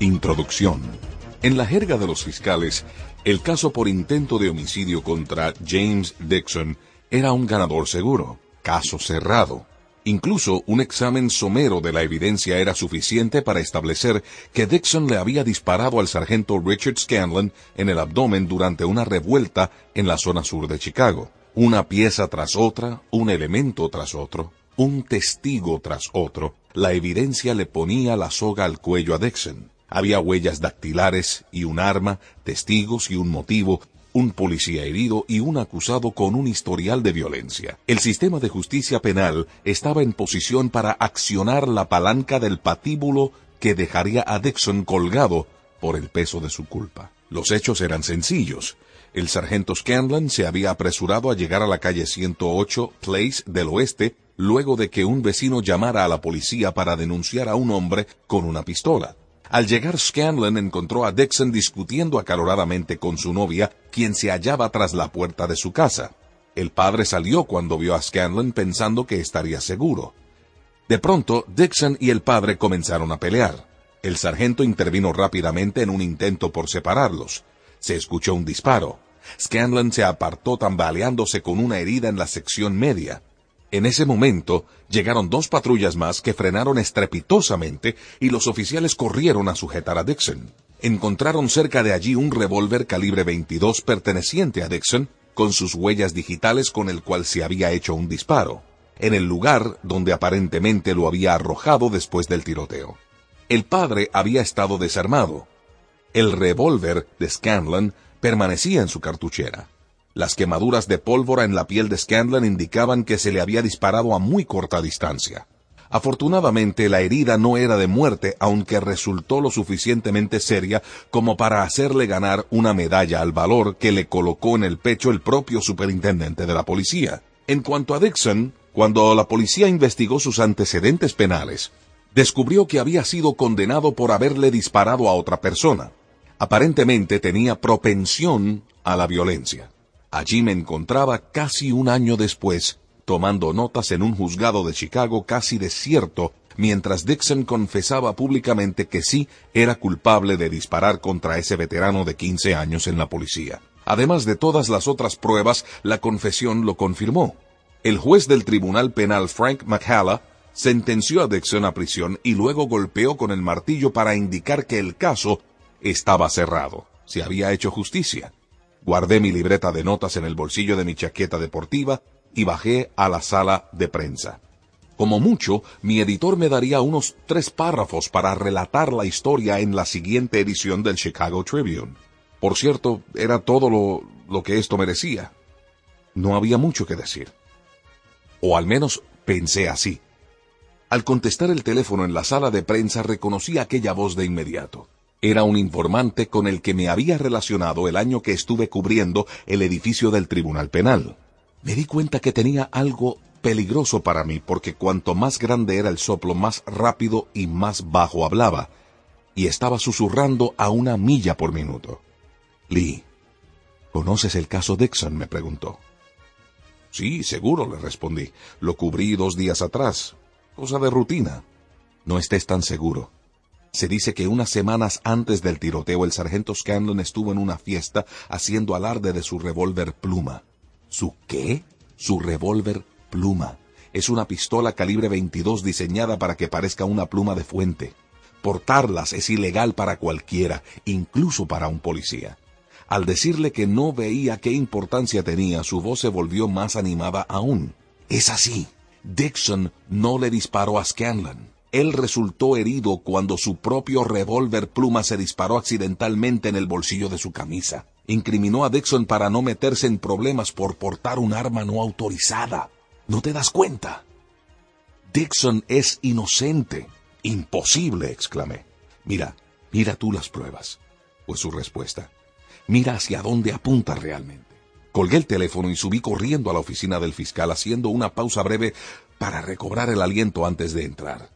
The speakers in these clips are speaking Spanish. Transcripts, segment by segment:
Introducción. En la jerga de los fiscales, el caso por intento de homicidio contra James Dixon era un ganador seguro, caso cerrado. Incluso un examen somero de la evidencia era suficiente para establecer que Dixon le había disparado al sargento Richard Scanlon en el abdomen durante una revuelta en la zona sur de Chicago. Una pieza tras otra, un elemento tras otro, un testigo tras otro, la evidencia le ponía la soga al cuello a Dixon. Había huellas dactilares y un arma, testigos y un motivo, un policía herido y un acusado con un historial de violencia. El sistema de justicia penal estaba en posición para accionar la palanca del patíbulo que dejaría a Dixon colgado por el peso de su culpa. Los hechos eran sencillos. El sargento Scanlon se había apresurado a llegar a la calle 108 Place del Oeste luego de que un vecino llamara a la policía para denunciar a un hombre con una pistola. Al llegar Scanlon encontró a Dixon discutiendo acaloradamente con su novia, quien se hallaba tras la puerta de su casa. El padre salió cuando vio a Scanlon pensando que estaría seguro. De pronto, Dixon y el padre comenzaron a pelear. El sargento intervino rápidamente en un intento por separarlos. Se escuchó un disparo. Scanlon se apartó tambaleándose con una herida en la sección media. En ese momento llegaron dos patrullas más que frenaron estrepitosamente y los oficiales corrieron a sujetar a Dixon. Encontraron cerca de allí un revólver calibre 22 perteneciente a Dixon, con sus huellas digitales con el cual se había hecho un disparo, en el lugar donde aparentemente lo había arrojado después del tiroteo. El padre había estado desarmado. El revólver de Scanlon permanecía en su cartuchera. Las quemaduras de pólvora en la piel de Scanlon indicaban que se le había disparado a muy corta distancia. Afortunadamente la herida no era de muerte, aunque resultó lo suficientemente seria como para hacerle ganar una medalla al valor que le colocó en el pecho el propio superintendente de la policía. En cuanto a Dixon, cuando la policía investigó sus antecedentes penales, descubrió que había sido condenado por haberle disparado a otra persona. Aparentemente tenía propensión a la violencia. Allí me encontraba casi un año después, tomando notas en un juzgado de Chicago casi desierto, mientras Dixon confesaba públicamente que sí era culpable de disparar contra ese veterano de 15 años en la policía. Además de todas las otras pruebas, la confesión lo confirmó. El juez del Tribunal Penal Frank McHalla sentenció a Dixon a prisión y luego golpeó con el martillo para indicar que el caso estaba cerrado. Se había hecho justicia. Guardé mi libreta de notas en el bolsillo de mi chaqueta deportiva y bajé a la sala de prensa. Como mucho, mi editor me daría unos tres párrafos para relatar la historia en la siguiente edición del Chicago Tribune. Por cierto, era todo lo, lo que esto merecía. No había mucho que decir. O al menos pensé así. Al contestar el teléfono en la sala de prensa reconocí aquella voz de inmediato. Era un informante con el que me había relacionado el año que estuve cubriendo el edificio del Tribunal Penal. Me di cuenta que tenía algo peligroso para mí porque cuanto más grande era el soplo, más rápido y más bajo hablaba, y estaba susurrando a una milla por minuto. Lee, ¿conoces el caso Dixon? me preguntó. Sí, seguro, le respondí. Lo cubrí dos días atrás. Cosa de rutina. No estés tan seguro. Se dice que unas semanas antes del tiroteo el sargento Scanlon estuvo en una fiesta haciendo alarde de su revólver pluma. ¿Su qué? Su revólver pluma. Es una pistola calibre 22 diseñada para que parezca una pluma de fuente. Portarlas es ilegal para cualquiera, incluso para un policía. Al decirle que no veía qué importancia tenía, su voz se volvió más animada aún. Es así. Dixon no le disparó a Scanlon. Él resultó herido cuando su propio revólver pluma se disparó accidentalmente en el bolsillo de su camisa. Incriminó a Dixon para no meterse en problemas por portar un arma no autorizada. ¿No te das cuenta? Dixon es inocente. Imposible, exclamé. Mira, mira tú las pruebas. Fue su respuesta. Mira hacia dónde apunta realmente. Colgué el teléfono y subí corriendo a la oficina del fiscal haciendo una pausa breve para recobrar el aliento antes de entrar.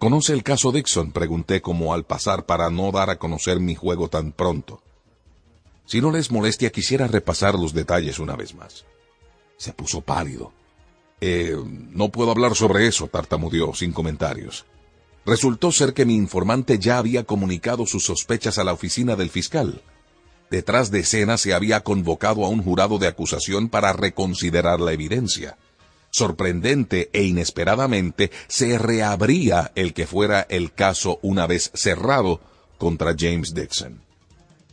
¿Conoce el caso Dixon? Pregunté como al pasar para no dar a conocer mi juego tan pronto. Si no les molestia, quisiera repasar los detalles una vez más. Se puso pálido. Eh, no puedo hablar sobre eso, tartamudeó, sin comentarios. Resultó ser que mi informante ya había comunicado sus sospechas a la oficina del fiscal. Detrás de escena se había convocado a un jurado de acusación para reconsiderar la evidencia. Sorprendente e inesperadamente se reabría el que fuera el caso una vez cerrado contra James Dixon.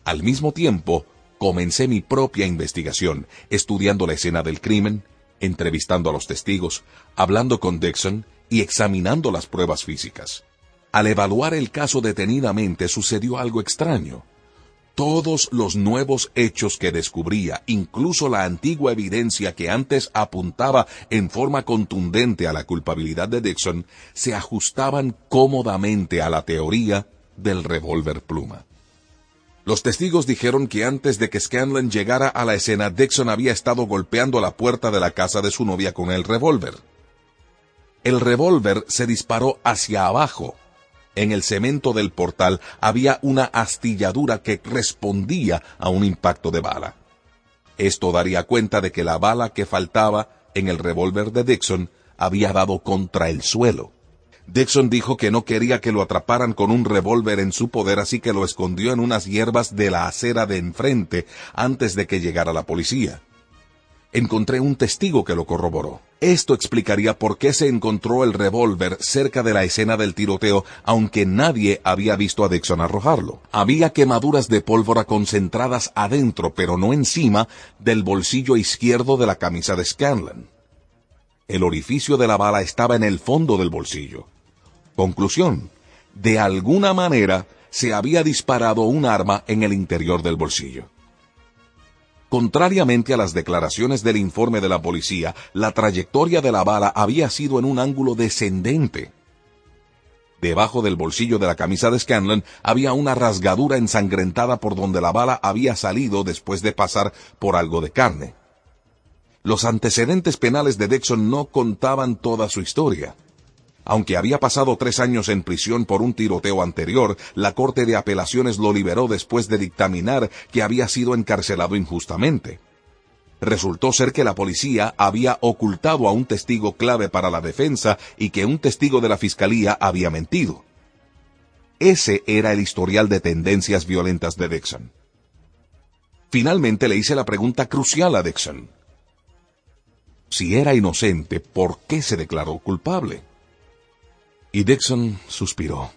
Al mismo tiempo, comencé mi propia investigación, estudiando la escena del crimen, entrevistando a los testigos, hablando con Dixon y examinando las pruebas físicas. Al evaluar el caso detenidamente sucedió algo extraño. Todos los nuevos hechos que descubría, incluso la antigua evidencia que antes apuntaba en forma contundente a la culpabilidad de Dixon, se ajustaban cómodamente a la teoría del revólver pluma. Los testigos dijeron que antes de que Scanlon llegara a la escena, Dixon había estado golpeando la puerta de la casa de su novia con el revólver. El revólver se disparó hacia abajo. En el cemento del portal había una astilladura que respondía a un impacto de bala. Esto daría cuenta de que la bala que faltaba en el revólver de Dixon había dado contra el suelo. Dixon dijo que no quería que lo atraparan con un revólver en su poder, así que lo escondió en unas hierbas de la acera de enfrente antes de que llegara la policía. Encontré un testigo que lo corroboró. Esto explicaría por qué se encontró el revólver cerca de la escena del tiroteo, aunque nadie había visto a Dixon arrojarlo. Había quemaduras de pólvora concentradas adentro, pero no encima, del bolsillo izquierdo de la camisa de Scanlon. El orificio de la bala estaba en el fondo del bolsillo. Conclusión. De alguna manera se había disparado un arma en el interior del bolsillo. Contrariamente a las declaraciones del informe de la policía, la trayectoria de la bala había sido en un ángulo descendente. Debajo del bolsillo de la camisa de Scanlon había una rasgadura ensangrentada por donde la bala había salido después de pasar por algo de carne. Los antecedentes penales de Dixon no contaban toda su historia. Aunque había pasado tres años en prisión por un tiroteo anterior, la Corte de Apelaciones lo liberó después de dictaminar que había sido encarcelado injustamente. Resultó ser que la policía había ocultado a un testigo clave para la defensa y que un testigo de la fiscalía había mentido. Ese era el historial de tendencias violentas de Dixon. Finalmente le hice la pregunta crucial a Dixon. Si era inocente, ¿por qué se declaró culpable? Y Dixon suspiró.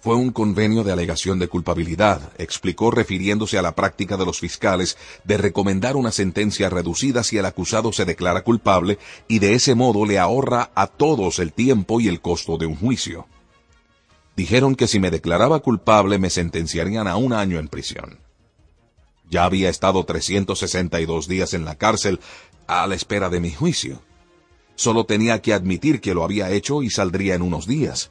Fue un convenio de alegación de culpabilidad, explicó refiriéndose a la práctica de los fiscales de recomendar una sentencia reducida si el acusado se declara culpable y de ese modo le ahorra a todos el tiempo y el costo de un juicio. Dijeron que si me declaraba culpable me sentenciarían a un año en prisión. Ya había estado 362 días en la cárcel a la espera de mi juicio. Solo tenía que admitir que lo había hecho y saldría en unos días.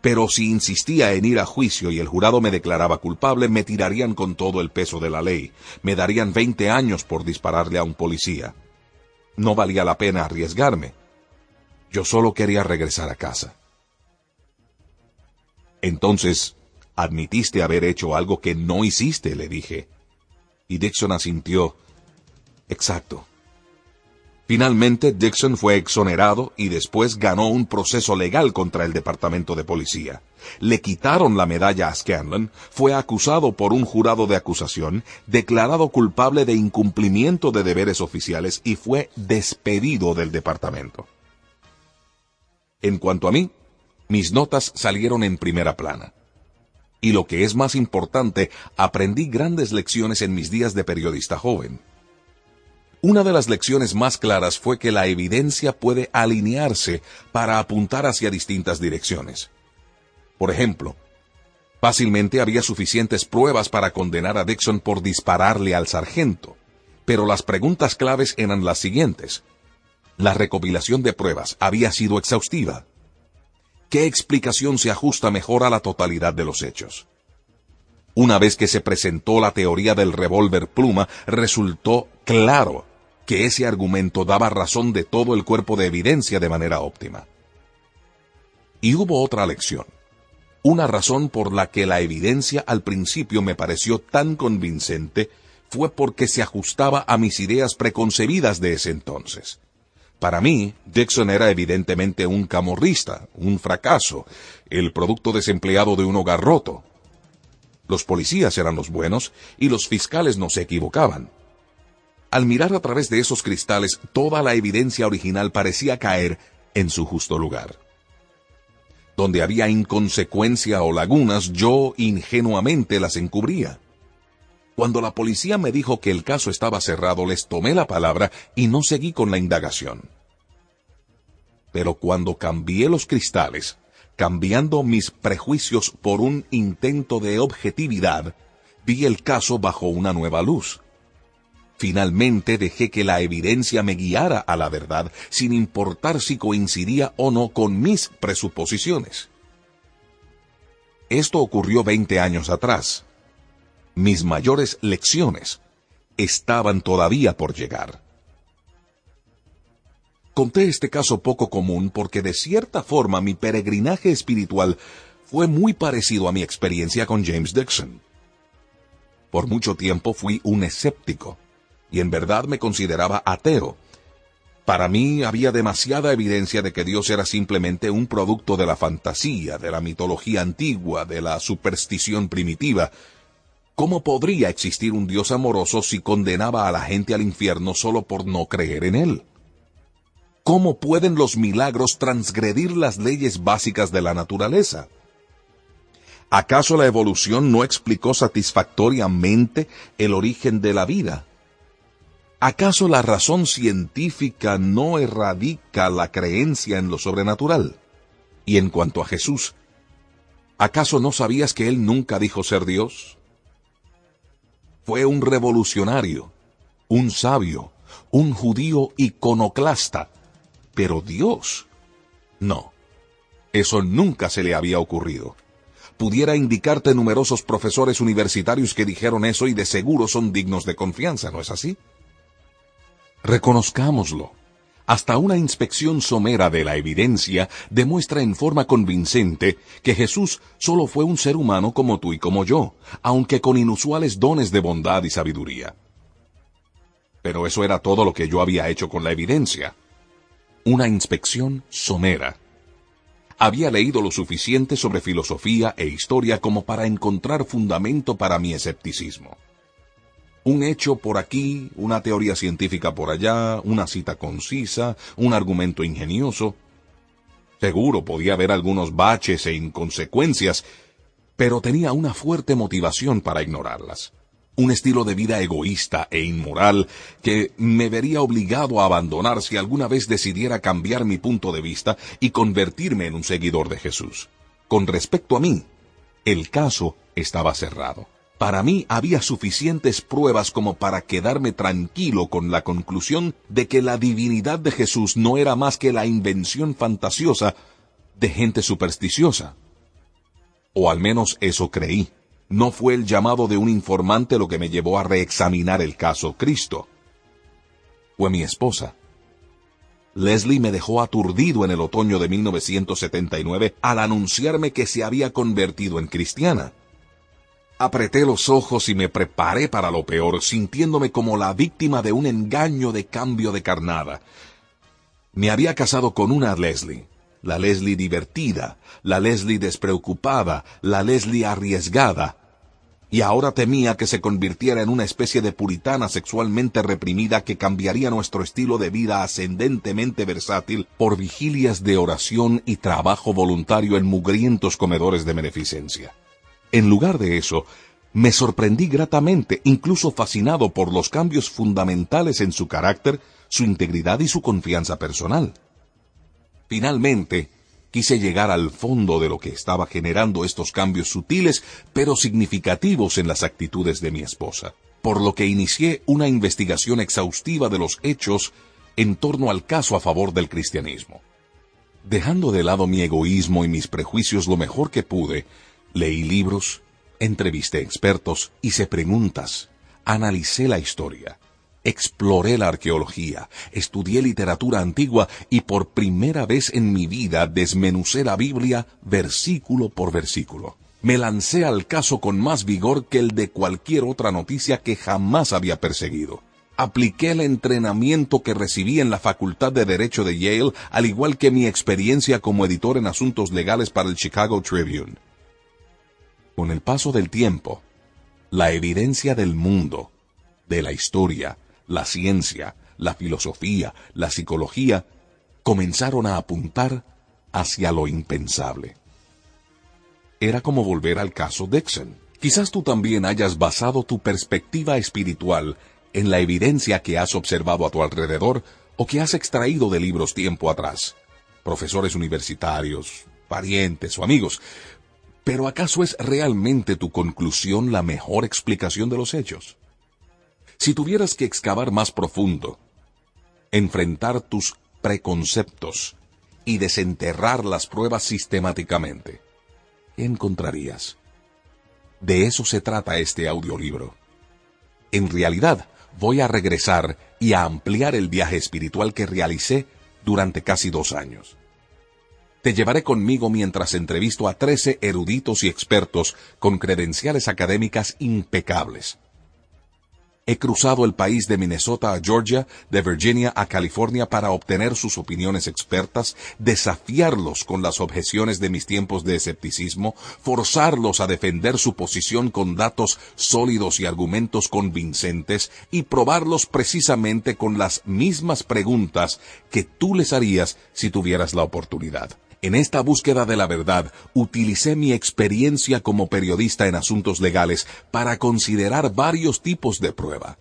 Pero si insistía en ir a juicio y el jurado me declaraba culpable, me tirarían con todo el peso de la ley. Me darían 20 años por dispararle a un policía. No valía la pena arriesgarme. Yo solo quería regresar a casa. Entonces, admitiste haber hecho algo que no hiciste, le dije. Y Dixon asintió. Exacto. Finalmente, Dixon fue exonerado y después ganó un proceso legal contra el Departamento de Policía. Le quitaron la medalla a Scanlon, fue acusado por un jurado de acusación, declarado culpable de incumplimiento de deberes oficiales y fue despedido del departamento. En cuanto a mí, mis notas salieron en primera plana. Y lo que es más importante, aprendí grandes lecciones en mis días de periodista joven. Una de las lecciones más claras fue que la evidencia puede alinearse para apuntar hacia distintas direcciones. Por ejemplo, fácilmente había suficientes pruebas para condenar a Dixon por dispararle al sargento, pero las preguntas claves eran las siguientes. La recopilación de pruebas había sido exhaustiva. ¿qué explicación se ajusta mejor a la totalidad de los hechos? Una vez que se presentó la teoría del revólver pluma, resultó claro que ese argumento daba razón de todo el cuerpo de evidencia de manera óptima. Y hubo otra lección. Una razón por la que la evidencia al principio me pareció tan convincente fue porque se ajustaba a mis ideas preconcebidas de ese entonces. Para mí, Dixon era evidentemente un camorrista, un fracaso, el producto desempleado de un hogar roto. Los policías eran los buenos y los fiscales no se equivocaban. Al mirar a través de esos cristales, toda la evidencia original parecía caer en su justo lugar. Donde había inconsecuencia o lagunas, yo ingenuamente las encubría. Cuando la policía me dijo que el caso estaba cerrado, les tomé la palabra y no seguí con la indagación. Pero cuando cambié los cristales, cambiando mis prejuicios por un intento de objetividad, vi el caso bajo una nueva luz. Finalmente dejé que la evidencia me guiara a la verdad, sin importar si coincidía o no con mis presuposiciones. Esto ocurrió 20 años atrás. Mis mayores lecciones estaban todavía por llegar. Conté este caso poco común porque de cierta forma mi peregrinaje espiritual fue muy parecido a mi experiencia con James Dixon. Por mucho tiempo fui un escéptico y en verdad me consideraba ateo. Para mí había demasiada evidencia de que Dios era simplemente un producto de la fantasía, de la mitología antigua, de la superstición primitiva. ¿Cómo podría existir un Dios amoroso si condenaba a la gente al infierno solo por no creer en Él? ¿Cómo pueden los milagros transgredir las leyes básicas de la naturaleza? ¿Acaso la evolución no explicó satisfactoriamente el origen de la vida? ¿Acaso la razón científica no erradica la creencia en lo sobrenatural? Y en cuanto a Jesús, ¿acaso no sabías que Él nunca dijo ser Dios? Fue un revolucionario, un sabio, un judío iconoclasta, pero Dios. No, eso nunca se le había ocurrido. Pudiera indicarte numerosos profesores universitarios que dijeron eso y de seguro son dignos de confianza, ¿no es así? Reconozcámoslo. Hasta una inspección somera de la evidencia demuestra en forma convincente que Jesús solo fue un ser humano como tú y como yo, aunque con inusuales dones de bondad y sabiduría. Pero eso era todo lo que yo había hecho con la evidencia. Una inspección somera. Había leído lo suficiente sobre filosofía e historia como para encontrar fundamento para mi escepticismo un hecho por aquí, una teoría científica por allá, una cita concisa, un argumento ingenioso. Seguro podía haber algunos baches e inconsecuencias, pero tenía una fuerte motivación para ignorarlas. Un estilo de vida egoísta e inmoral que me vería obligado a abandonar si alguna vez decidiera cambiar mi punto de vista y convertirme en un seguidor de Jesús. Con respecto a mí, el caso estaba cerrado. Para mí había suficientes pruebas como para quedarme tranquilo con la conclusión de que la divinidad de Jesús no era más que la invención fantasiosa de gente supersticiosa. O al menos eso creí. No fue el llamado de un informante lo que me llevó a reexaminar el caso Cristo. Fue mi esposa. Leslie me dejó aturdido en el otoño de 1979 al anunciarme que se había convertido en cristiana. Apreté los ojos y me preparé para lo peor, sintiéndome como la víctima de un engaño de cambio de carnada. Me había casado con una Leslie, la Leslie divertida, la Leslie despreocupada, la Leslie arriesgada, y ahora temía que se convirtiera en una especie de puritana sexualmente reprimida que cambiaría nuestro estilo de vida ascendentemente versátil por vigilias de oración y trabajo voluntario en mugrientos comedores de beneficencia. En lugar de eso, me sorprendí gratamente, incluso fascinado por los cambios fundamentales en su carácter, su integridad y su confianza personal. Finalmente, quise llegar al fondo de lo que estaba generando estos cambios sutiles pero significativos en las actitudes de mi esposa, por lo que inicié una investigación exhaustiva de los hechos en torno al caso a favor del cristianismo. Dejando de lado mi egoísmo y mis prejuicios lo mejor que pude, leí libros, entrevisté expertos, hice preguntas, analicé la historia, exploré la arqueología, estudié literatura antigua y por primera vez en mi vida desmenucé la Biblia versículo por versículo. Me lancé al caso con más vigor que el de cualquier otra noticia que jamás había perseguido apliqué el entrenamiento que recibí en la Facultad de Derecho de Yale, al igual que mi experiencia como editor en asuntos legales para el Chicago Tribune. Con el paso del tiempo, la evidencia del mundo, de la historia, la ciencia, la filosofía, la psicología, comenzaron a apuntar hacia lo impensable. Era como volver al caso Dixon. Quizás tú también hayas basado tu perspectiva espiritual en la evidencia que has observado a tu alrededor o que has extraído de libros tiempo atrás, profesores universitarios, parientes o amigos. Pero ¿acaso es realmente tu conclusión la mejor explicación de los hechos? Si tuvieras que excavar más profundo, enfrentar tus preconceptos y desenterrar las pruebas sistemáticamente, ¿qué encontrarías? De eso se trata este audiolibro. En realidad, voy a regresar y a ampliar el viaje espiritual que realicé durante casi dos años. Te llevaré conmigo mientras entrevisto a trece eruditos y expertos con credenciales académicas impecables He cruzado el país de Minnesota a Georgia, de Virginia a California para obtener sus opiniones expertas, desafiarlos con las objeciones de mis tiempos de escepticismo, forzarlos a defender su posición con datos sólidos y argumentos convincentes y probarlos precisamente con las mismas preguntas que tú les harías si tuvieras la oportunidad. En esta búsqueda de la verdad, utilicé mi experiencia como periodista en asuntos legales para considerar varios tipos de prueba.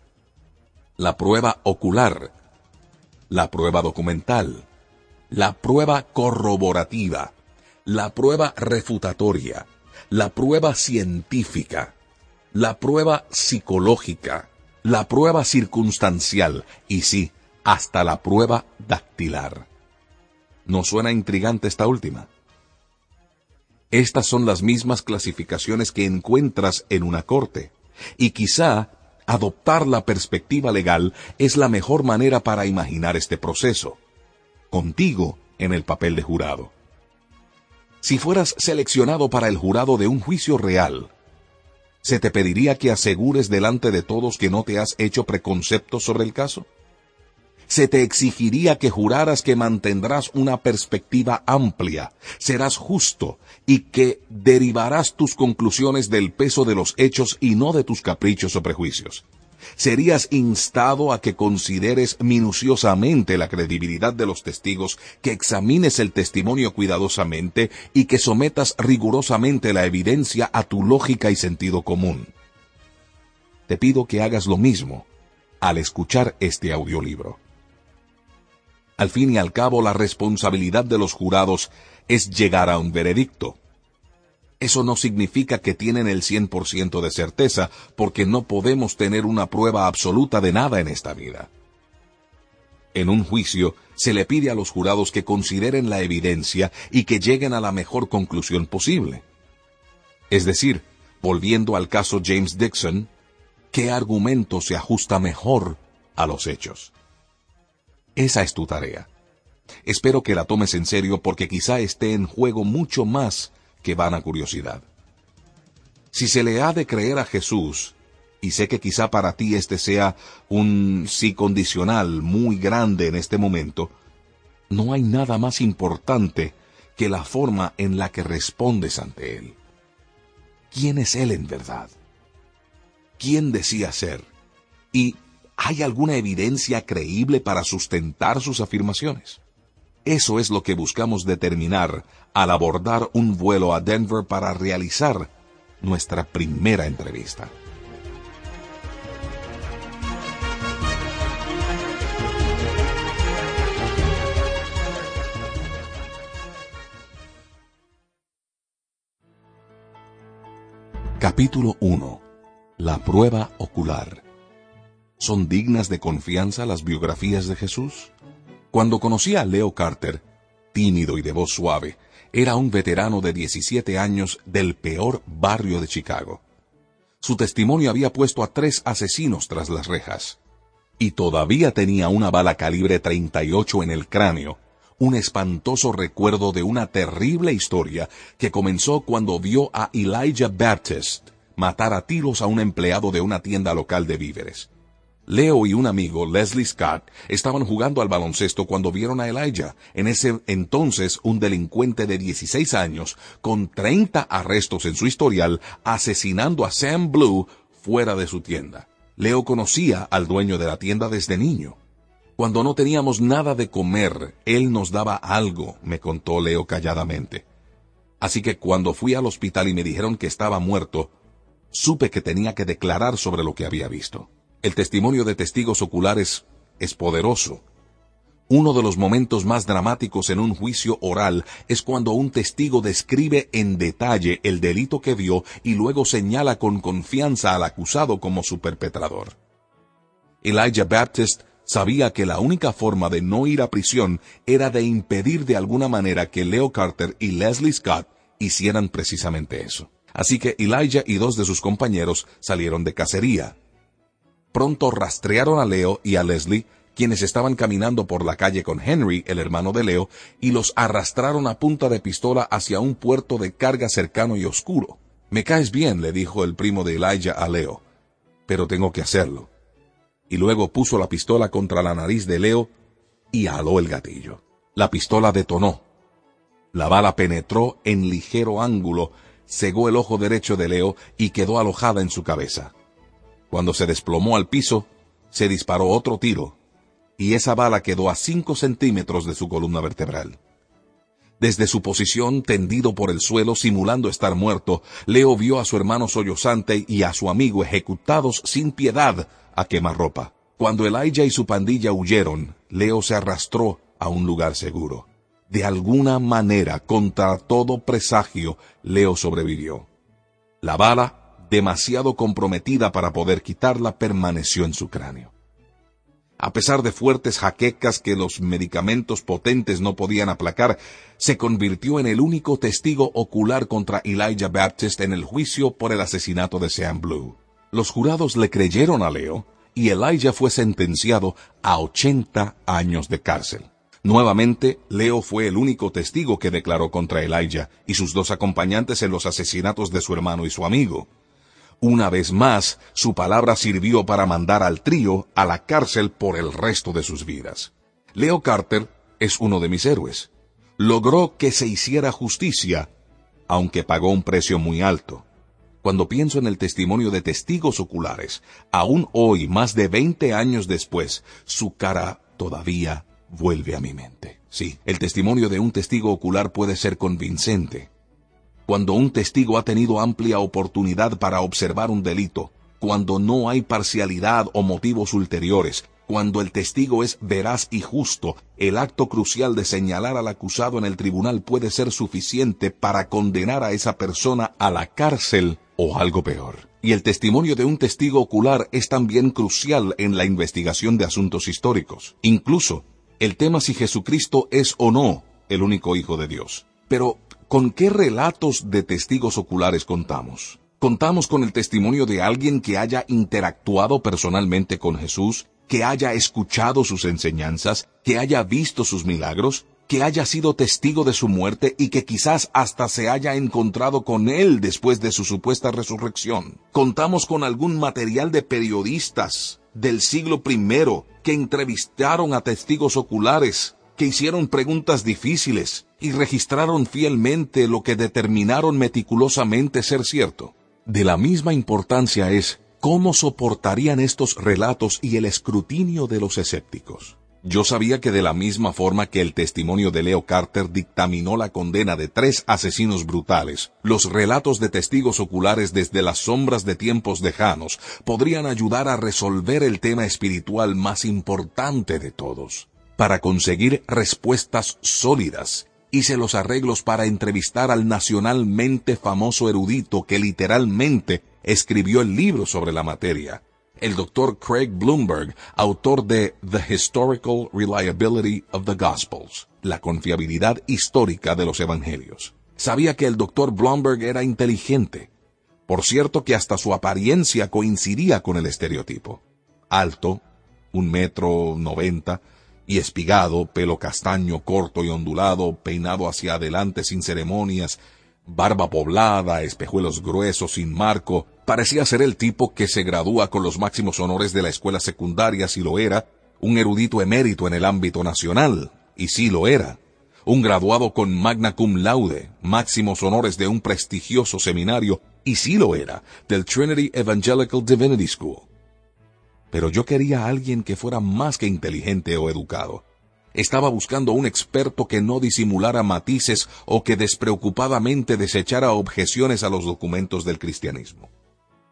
La prueba ocular, la prueba documental, la prueba corroborativa, la prueba refutatoria, la prueba científica, la prueba psicológica, la prueba circunstancial y sí, hasta la prueba dactilar. ¿No suena intrigante esta última? Estas son las mismas clasificaciones que encuentras en una corte, y quizá adoptar la perspectiva legal es la mejor manera para imaginar este proceso, contigo en el papel de jurado. Si fueras seleccionado para el jurado de un juicio real, ¿se te pediría que asegures delante de todos que no te has hecho preconceptos sobre el caso? Se te exigiría que juraras que mantendrás una perspectiva amplia, serás justo y que derivarás tus conclusiones del peso de los hechos y no de tus caprichos o prejuicios. Serías instado a que consideres minuciosamente la credibilidad de los testigos, que examines el testimonio cuidadosamente y que sometas rigurosamente la evidencia a tu lógica y sentido común. Te pido que hagas lo mismo al escuchar este audiolibro. Al fin y al cabo, la responsabilidad de los jurados es llegar a un veredicto. Eso no significa que tienen el 100% de certeza, porque no podemos tener una prueba absoluta de nada en esta vida. En un juicio se le pide a los jurados que consideren la evidencia y que lleguen a la mejor conclusión posible. Es decir, volviendo al caso James Dixon, ¿qué argumento se ajusta mejor a los hechos? Esa es tu tarea. Espero que la tomes en serio porque quizá esté en juego mucho más que vana curiosidad. Si se le ha de creer a Jesús, y sé que quizá para ti este sea un sí condicional muy grande en este momento, no hay nada más importante que la forma en la que respondes ante Él. ¿Quién es Él en verdad? ¿Quién decía ser? ¿Y ¿Hay alguna evidencia creíble para sustentar sus afirmaciones? Eso es lo que buscamos determinar al abordar un vuelo a Denver para realizar nuestra primera entrevista. Capítulo 1. La prueba ocular. ¿Son dignas de confianza las biografías de Jesús? Cuando conocí a Leo Carter, tímido y de voz suave, era un veterano de 17 años del peor barrio de Chicago. Su testimonio había puesto a tres asesinos tras las rejas. Y todavía tenía una bala calibre 38 en el cráneo, un espantoso recuerdo de una terrible historia que comenzó cuando vio a Elijah Baptist matar a tiros a un empleado de una tienda local de víveres. Leo y un amigo, Leslie Scott, estaban jugando al baloncesto cuando vieron a Elijah, en ese entonces un delincuente de 16 años, con 30 arrestos en su historial, asesinando a Sam Blue fuera de su tienda. Leo conocía al dueño de la tienda desde niño. Cuando no teníamos nada de comer, él nos daba algo, me contó Leo calladamente. Así que cuando fui al hospital y me dijeron que estaba muerto, supe que tenía que declarar sobre lo que había visto. El testimonio de testigos oculares es poderoso. Uno de los momentos más dramáticos en un juicio oral es cuando un testigo describe en detalle el delito que vio y luego señala con confianza al acusado como su perpetrador. Elijah Baptist sabía que la única forma de no ir a prisión era de impedir de alguna manera que Leo Carter y Leslie Scott hicieran precisamente eso. Así que Elijah y dos de sus compañeros salieron de cacería, pronto rastrearon a Leo y a Leslie, quienes estaban caminando por la calle con Henry, el hermano de Leo, y los arrastraron a punta de pistola hacia un puerto de carga cercano y oscuro. Me caes bien, le dijo el primo de Elijah a Leo, pero tengo que hacerlo. Y luego puso la pistola contra la nariz de Leo y aló el gatillo. La pistola detonó. La bala penetró en ligero ángulo, cegó el ojo derecho de Leo y quedó alojada en su cabeza. Cuando se desplomó al piso, se disparó otro tiro, y esa bala quedó a cinco centímetros de su columna vertebral. Desde su posición, tendido por el suelo, simulando estar muerto, Leo vio a su hermano sollozante y a su amigo ejecutados sin piedad a quemarropa. Cuando Elijah y su pandilla huyeron, Leo se arrastró a un lugar seguro. De alguna manera, contra todo presagio, Leo sobrevivió. La bala demasiado comprometida para poder quitarla, permaneció en su cráneo. A pesar de fuertes jaquecas que los medicamentos potentes no podían aplacar, se convirtió en el único testigo ocular contra Elijah Baptist en el juicio por el asesinato de Sam Blue. Los jurados le creyeron a Leo y Elijah fue sentenciado a 80 años de cárcel. Nuevamente, Leo fue el único testigo que declaró contra Elijah y sus dos acompañantes en los asesinatos de su hermano y su amigo. Una vez más, su palabra sirvió para mandar al trío a la cárcel por el resto de sus vidas. Leo Carter es uno de mis héroes. Logró que se hiciera justicia, aunque pagó un precio muy alto. Cuando pienso en el testimonio de testigos oculares, aún hoy, más de 20 años después, su cara todavía vuelve a mi mente. Sí, el testimonio de un testigo ocular puede ser convincente, cuando un testigo ha tenido amplia oportunidad para observar un delito, cuando no hay parcialidad o motivos ulteriores, cuando el testigo es veraz y justo, el acto crucial de señalar al acusado en el tribunal puede ser suficiente para condenar a esa persona a la cárcel o algo peor. Y el testimonio de un testigo ocular es también crucial en la investigación de asuntos históricos. Incluso, el tema si Jesucristo es o no el único Hijo de Dios. Pero, ¿Con qué relatos de testigos oculares contamos? Contamos con el testimonio de alguien que haya interactuado personalmente con Jesús, que haya escuchado sus enseñanzas, que haya visto sus milagros, que haya sido testigo de su muerte y que quizás hasta se haya encontrado con él después de su supuesta resurrección. Contamos con algún material de periodistas del siglo I que entrevistaron a testigos oculares, que hicieron preguntas difíciles, y registraron fielmente lo que determinaron meticulosamente ser cierto. De la misma importancia es cómo soportarían estos relatos y el escrutinio de los escépticos. Yo sabía que de la misma forma que el testimonio de Leo Carter dictaminó la condena de tres asesinos brutales, los relatos de testigos oculares desde las sombras de tiempos lejanos podrían ayudar a resolver el tema espiritual más importante de todos, para conseguir respuestas sólidas hice los arreglos para entrevistar al nacionalmente famoso erudito que literalmente escribió el libro sobre la materia, el doctor Craig Bloomberg, autor de The Historical Reliability of the Gospels, la confiabilidad histórica de los evangelios. Sabía que el doctor Blomberg era inteligente. Por cierto que hasta su apariencia coincidía con el estereotipo. Alto, un metro noventa, y espigado, pelo castaño corto y ondulado, peinado hacia adelante sin ceremonias, barba poblada, espejuelos gruesos sin marco, parecía ser el tipo que se gradúa con los máximos honores de la escuela secundaria si lo era, un erudito emérito en el ámbito nacional, y sí lo era, un graduado con magna cum laude, máximos honores de un prestigioso seminario, y sí lo era, del Trinity Evangelical Divinity School. Pero yo quería a alguien que fuera más que inteligente o educado, estaba buscando un experto que no disimulara matices o que despreocupadamente desechara objeciones a los documentos del cristianismo.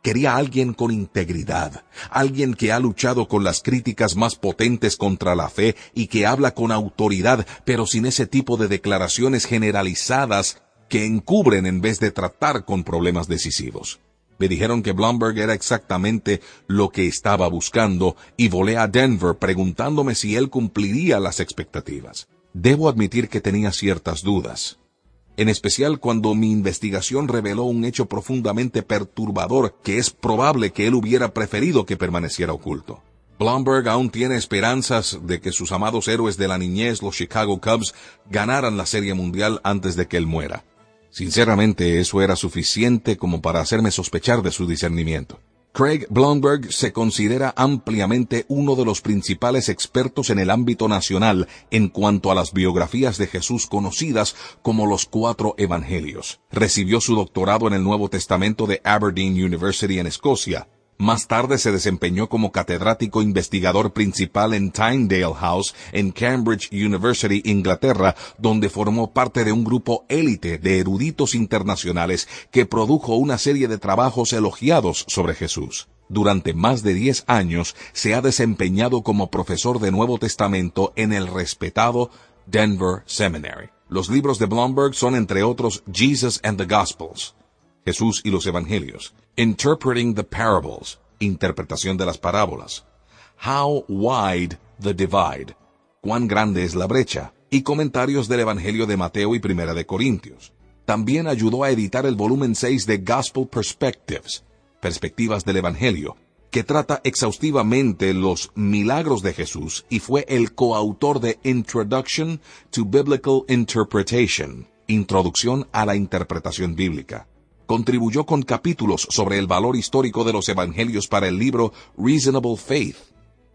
Quería alguien con integridad, alguien que ha luchado con las críticas más potentes contra la fe y que habla con autoridad, pero sin ese tipo de declaraciones generalizadas que encubren en vez de tratar con problemas decisivos. Me dijeron que Blomberg era exactamente lo que estaba buscando y volé a Denver preguntándome si él cumpliría las expectativas. Debo admitir que tenía ciertas dudas, en especial cuando mi investigación reveló un hecho profundamente perturbador que es probable que él hubiera preferido que permaneciera oculto. Blomberg aún tiene esperanzas de que sus amados héroes de la niñez, los Chicago Cubs, ganaran la Serie Mundial antes de que él muera. Sinceramente, eso era suficiente como para hacerme sospechar de su discernimiento. Craig Blomberg se considera ampliamente uno de los principales expertos en el ámbito nacional en cuanto a las biografías de Jesús conocidas como los cuatro evangelios. Recibió su doctorado en el Nuevo Testamento de Aberdeen University en Escocia más tarde se desempeñó como catedrático investigador principal en Tyndale House en Cambridge University, Inglaterra, donde formó parte de un grupo élite de eruditos internacionales que produjo una serie de trabajos elogiados sobre Jesús. Durante más de diez años se ha desempeñado como profesor de Nuevo Testamento en el respetado Denver Seminary. Los libros de Blomberg son entre otros Jesus and the Gospels, Jesús y los Evangelios, Interpreting the Parables, interpretación de las parábolas, How Wide the Divide, cuán grande es la brecha, y comentarios del Evangelio de Mateo y Primera de Corintios. También ayudó a editar el volumen 6 de Gospel Perspectives, Perspectivas del Evangelio, que trata exhaustivamente los milagros de Jesús y fue el coautor de Introduction to Biblical Interpretation, Introducción a la Interpretación Bíblica contribuyó con capítulos sobre el valor histórico de los evangelios para el libro Reasonable Faith,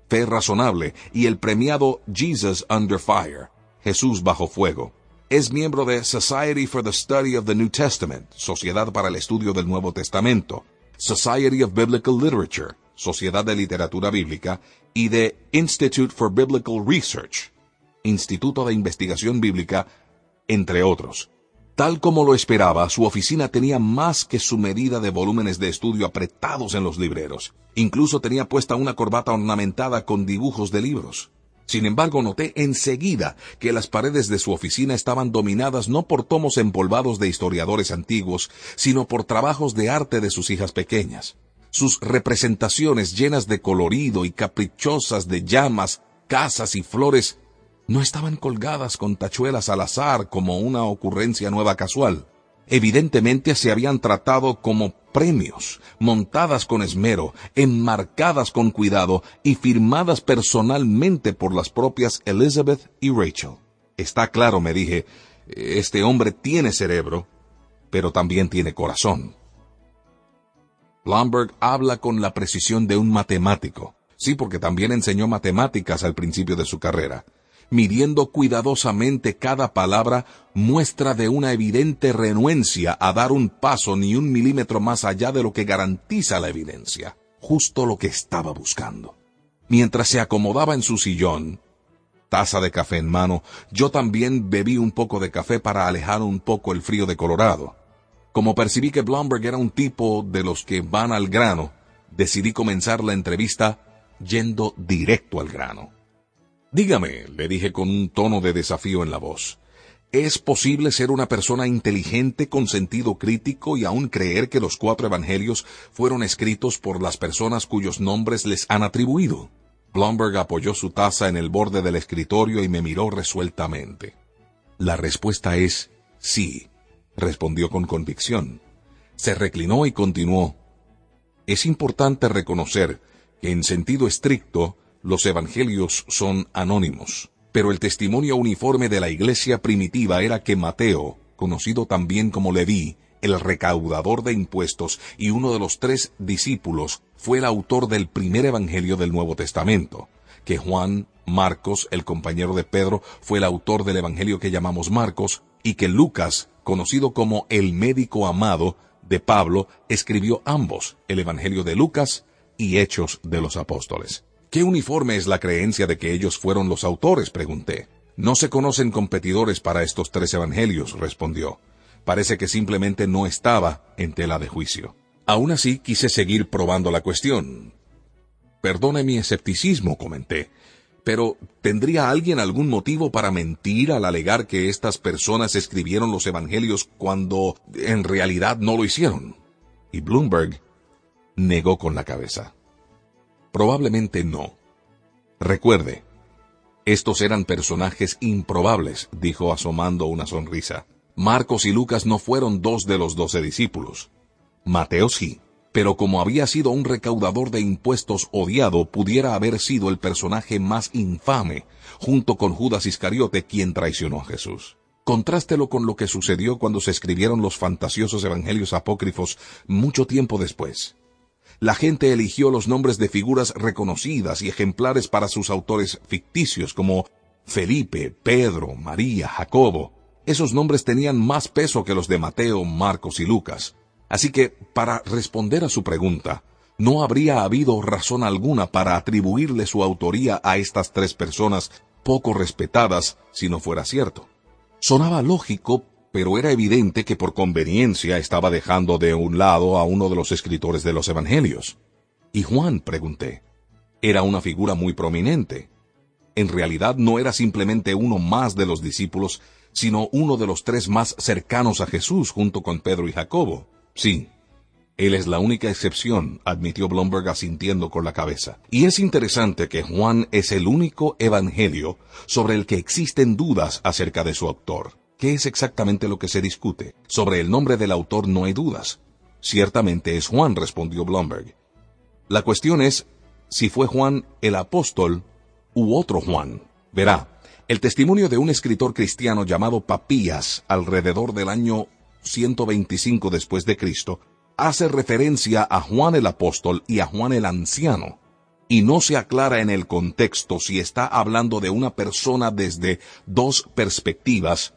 Fe Razonable, y el premiado Jesus Under Fire, Jesús bajo fuego. Es miembro de Society for the Study of the New Testament, Sociedad para el Estudio del Nuevo Testamento, Society of Biblical Literature, Sociedad de Literatura Bíblica, y de Institute for Biblical Research, Instituto de Investigación Bíblica, entre otros. Tal como lo esperaba, su oficina tenía más que su medida de volúmenes de estudio apretados en los libreros. Incluso tenía puesta una corbata ornamentada con dibujos de libros. Sin embargo, noté enseguida que las paredes de su oficina estaban dominadas no por tomos empolvados de historiadores antiguos, sino por trabajos de arte de sus hijas pequeñas. Sus representaciones llenas de colorido y caprichosas de llamas, casas y flores no estaban colgadas con tachuelas al azar como una ocurrencia nueva casual. Evidentemente se habían tratado como premios, montadas con esmero, enmarcadas con cuidado y firmadas personalmente por las propias Elizabeth y Rachel. Está claro, me dije, este hombre tiene cerebro, pero también tiene corazón. Blomberg habla con la precisión de un matemático. Sí, porque también enseñó matemáticas al principio de su carrera midiendo cuidadosamente cada palabra, muestra de una evidente renuencia a dar un paso ni un milímetro más allá de lo que garantiza la evidencia, justo lo que estaba buscando. Mientras se acomodaba en su sillón, taza de café en mano, yo también bebí un poco de café para alejar un poco el frío de Colorado. Como percibí que Blomberg era un tipo de los que van al grano, decidí comenzar la entrevista yendo directo al grano. Dígame, le dije con un tono de desafío en la voz, ¿es posible ser una persona inteligente con sentido crítico y aún creer que los cuatro evangelios fueron escritos por las personas cuyos nombres les han atribuido? Blomberg apoyó su taza en el borde del escritorio y me miró resueltamente. La respuesta es sí, respondió con convicción. Se reclinó y continuó. Es importante reconocer que en sentido estricto los evangelios son anónimos, pero el testimonio uniforme de la iglesia primitiva era que Mateo, conocido también como Leví, el recaudador de impuestos y uno de los tres discípulos, fue el autor del primer evangelio del Nuevo Testamento, que Juan, Marcos, el compañero de Pedro, fue el autor del evangelio que llamamos Marcos, y que Lucas, conocido como el médico amado de Pablo, escribió ambos, el evangelio de Lucas y Hechos de los Apóstoles. ¿Qué uniforme es la creencia de que ellos fueron los autores? pregunté. No se conocen competidores para estos tres evangelios, respondió. Parece que simplemente no estaba en tela de juicio. Aún así, quise seguir probando la cuestión. Perdone mi escepticismo, comenté, pero ¿tendría alguien algún motivo para mentir al alegar que estas personas escribieron los evangelios cuando en realidad no lo hicieron? Y Bloomberg negó con la cabeza. Probablemente no. Recuerde, estos eran personajes improbables, dijo asomando una sonrisa. Marcos y Lucas no fueron dos de los doce discípulos. Mateo sí, pero como había sido un recaudador de impuestos odiado, pudiera haber sido el personaje más infame, junto con Judas Iscariote, quien traicionó a Jesús. Contrástelo con lo que sucedió cuando se escribieron los fantasiosos evangelios apócrifos mucho tiempo después la gente eligió los nombres de figuras reconocidas y ejemplares para sus autores ficticios como Felipe, Pedro, María, Jacobo. Esos nombres tenían más peso que los de Mateo, Marcos y Lucas. Así que, para responder a su pregunta, no habría habido razón alguna para atribuirle su autoría a estas tres personas poco respetadas si no fuera cierto. Sonaba lógico, pero era evidente que por conveniencia estaba dejando de un lado a uno de los escritores de los Evangelios. ¿Y Juan? pregunté. Era una figura muy prominente. En realidad no era simplemente uno más de los discípulos, sino uno de los tres más cercanos a Jesús junto con Pedro y Jacobo. Sí, él es la única excepción, admitió Blomberg asintiendo con la cabeza. Y es interesante que Juan es el único evangelio sobre el que existen dudas acerca de su autor. ¿Qué es exactamente lo que se discute? Sobre el nombre del autor no hay dudas. Ciertamente es Juan, respondió Blomberg. La cuestión es si fue Juan el apóstol u otro Juan. Verá, el testimonio de un escritor cristiano llamado Papías alrededor del año 125 después de Cristo hace referencia a Juan el apóstol y a Juan el anciano, y no se aclara en el contexto si está hablando de una persona desde dos perspectivas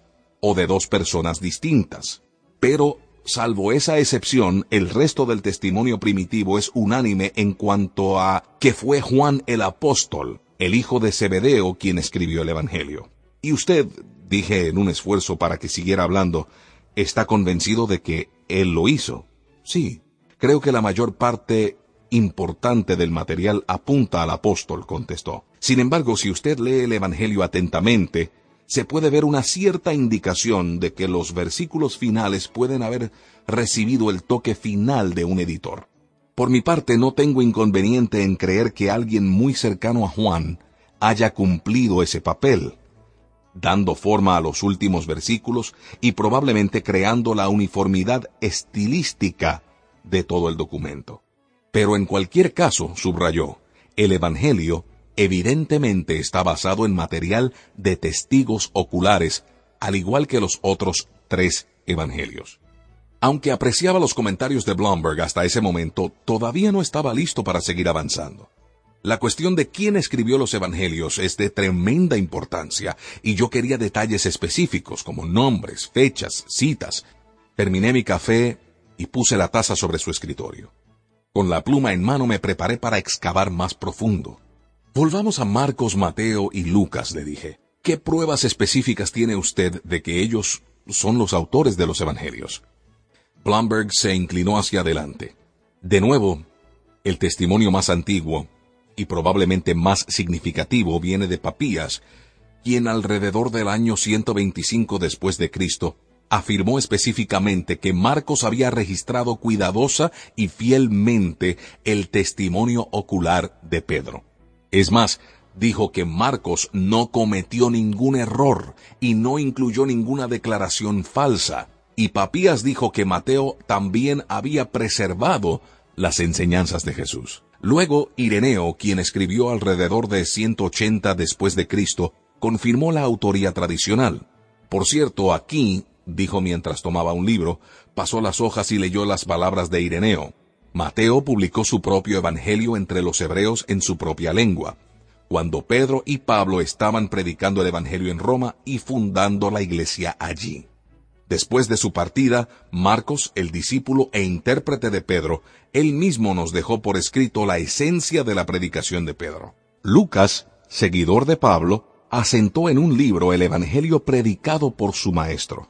o de dos personas distintas. Pero, salvo esa excepción, el resto del testimonio primitivo es unánime en cuanto a que fue Juan el apóstol, el hijo de Zebedeo, quien escribió el Evangelio. Y usted, dije en un esfuerzo para que siguiera hablando, está convencido de que él lo hizo. Sí, creo que la mayor parte importante del material apunta al apóstol, contestó. Sin embargo, si usted lee el Evangelio atentamente, se puede ver una cierta indicación de que los versículos finales pueden haber recibido el toque final de un editor. Por mi parte no tengo inconveniente en creer que alguien muy cercano a Juan haya cumplido ese papel, dando forma a los últimos versículos y probablemente creando la uniformidad estilística de todo el documento. Pero en cualquier caso, subrayó, el Evangelio evidentemente está basado en material de testigos oculares, al igual que los otros tres evangelios. Aunque apreciaba los comentarios de Blomberg hasta ese momento, todavía no estaba listo para seguir avanzando. La cuestión de quién escribió los evangelios es de tremenda importancia, y yo quería detalles específicos como nombres, fechas, citas. Terminé mi café y puse la taza sobre su escritorio. Con la pluma en mano me preparé para excavar más profundo. Volvamos a Marcos, Mateo y Lucas, le dije. ¿Qué pruebas específicas tiene usted de que ellos son los autores de los evangelios? Blomberg se inclinó hacia adelante. De nuevo, el testimonio más antiguo y probablemente más significativo viene de Papías, quien alrededor del año 125 después de Cristo afirmó específicamente que Marcos había registrado cuidadosa y fielmente el testimonio ocular de Pedro. Es más, dijo que Marcos no cometió ningún error y no incluyó ninguna declaración falsa, y Papías dijo que Mateo también había preservado las enseñanzas de Jesús. Luego, Ireneo, quien escribió alrededor de 180 después de Cristo, confirmó la autoría tradicional. Por cierto, aquí, dijo mientras tomaba un libro, pasó las hojas y leyó las palabras de Ireneo. Mateo publicó su propio evangelio entre los hebreos en su propia lengua, cuando Pedro y Pablo estaban predicando el evangelio en Roma y fundando la iglesia allí. Después de su partida, Marcos, el discípulo e intérprete de Pedro, él mismo nos dejó por escrito la esencia de la predicación de Pedro. Lucas, seguidor de Pablo, asentó en un libro el Evangelio predicado por su maestro.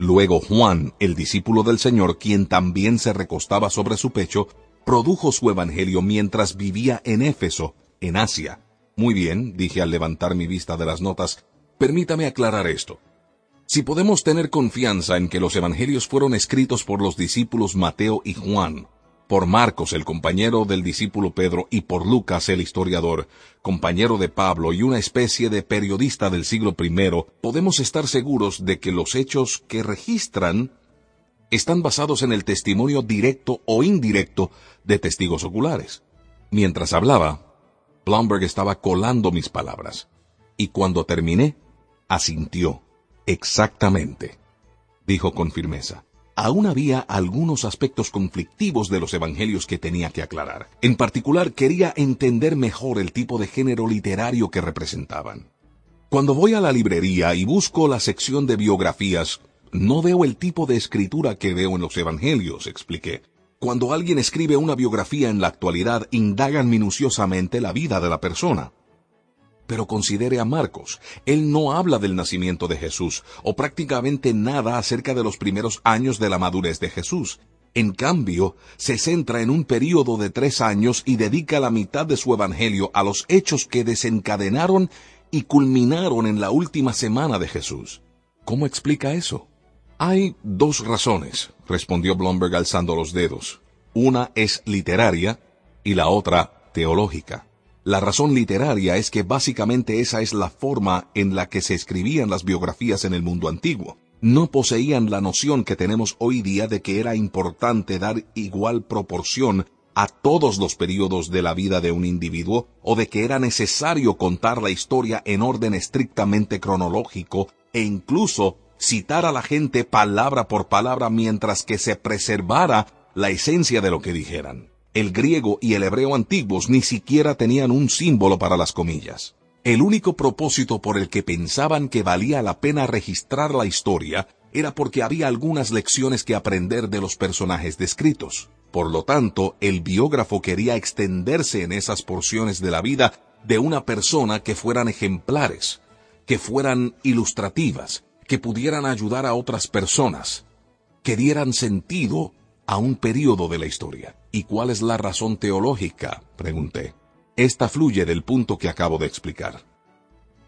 Luego Juan, el discípulo del Señor, quien también se recostaba sobre su pecho, produjo su evangelio mientras vivía en Éfeso, en Asia. Muy bien, dije al levantar mi vista de las notas, permítame aclarar esto. Si podemos tener confianza en que los evangelios fueron escritos por los discípulos Mateo y Juan, por Marcos, el compañero del discípulo Pedro, y por Lucas, el historiador, compañero de Pablo y una especie de periodista del siglo I, podemos estar seguros de que los hechos que registran están basados en el testimonio directo o indirecto de testigos oculares. Mientras hablaba, Blomberg estaba colando mis palabras, y cuando terminé, asintió. Exactamente, dijo con firmeza aún había algunos aspectos conflictivos de los evangelios que tenía que aclarar. En particular, quería entender mejor el tipo de género literario que representaban. Cuando voy a la librería y busco la sección de biografías, no veo el tipo de escritura que veo en los evangelios, expliqué. Cuando alguien escribe una biografía en la actualidad, indagan minuciosamente la vida de la persona. Pero considere a Marcos. Él no habla del nacimiento de Jesús, o prácticamente nada acerca de los primeros años de la madurez de Jesús. En cambio, se centra en un período de tres años y dedica la mitad de su evangelio a los hechos que desencadenaron y culminaron en la última semana de Jesús. ¿Cómo explica eso? Hay dos razones, respondió Blomberg alzando los dedos. Una es literaria y la otra teológica. La razón literaria es que básicamente esa es la forma en la que se escribían las biografías en el mundo antiguo. No poseían la noción que tenemos hoy día de que era importante dar igual proporción a todos los periodos de la vida de un individuo o de que era necesario contar la historia en orden estrictamente cronológico e incluso citar a la gente palabra por palabra mientras que se preservara la esencia de lo que dijeran el griego y el hebreo antiguos ni siquiera tenían un símbolo para las comillas. El único propósito por el que pensaban que valía la pena registrar la historia era porque había algunas lecciones que aprender de los personajes descritos. Por lo tanto, el biógrafo quería extenderse en esas porciones de la vida de una persona que fueran ejemplares, que fueran ilustrativas, que pudieran ayudar a otras personas, que dieran sentido a un periodo de la historia. ¿Y cuál es la razón teológica? pregunté. Esta fluye del punto que acabo de explicar.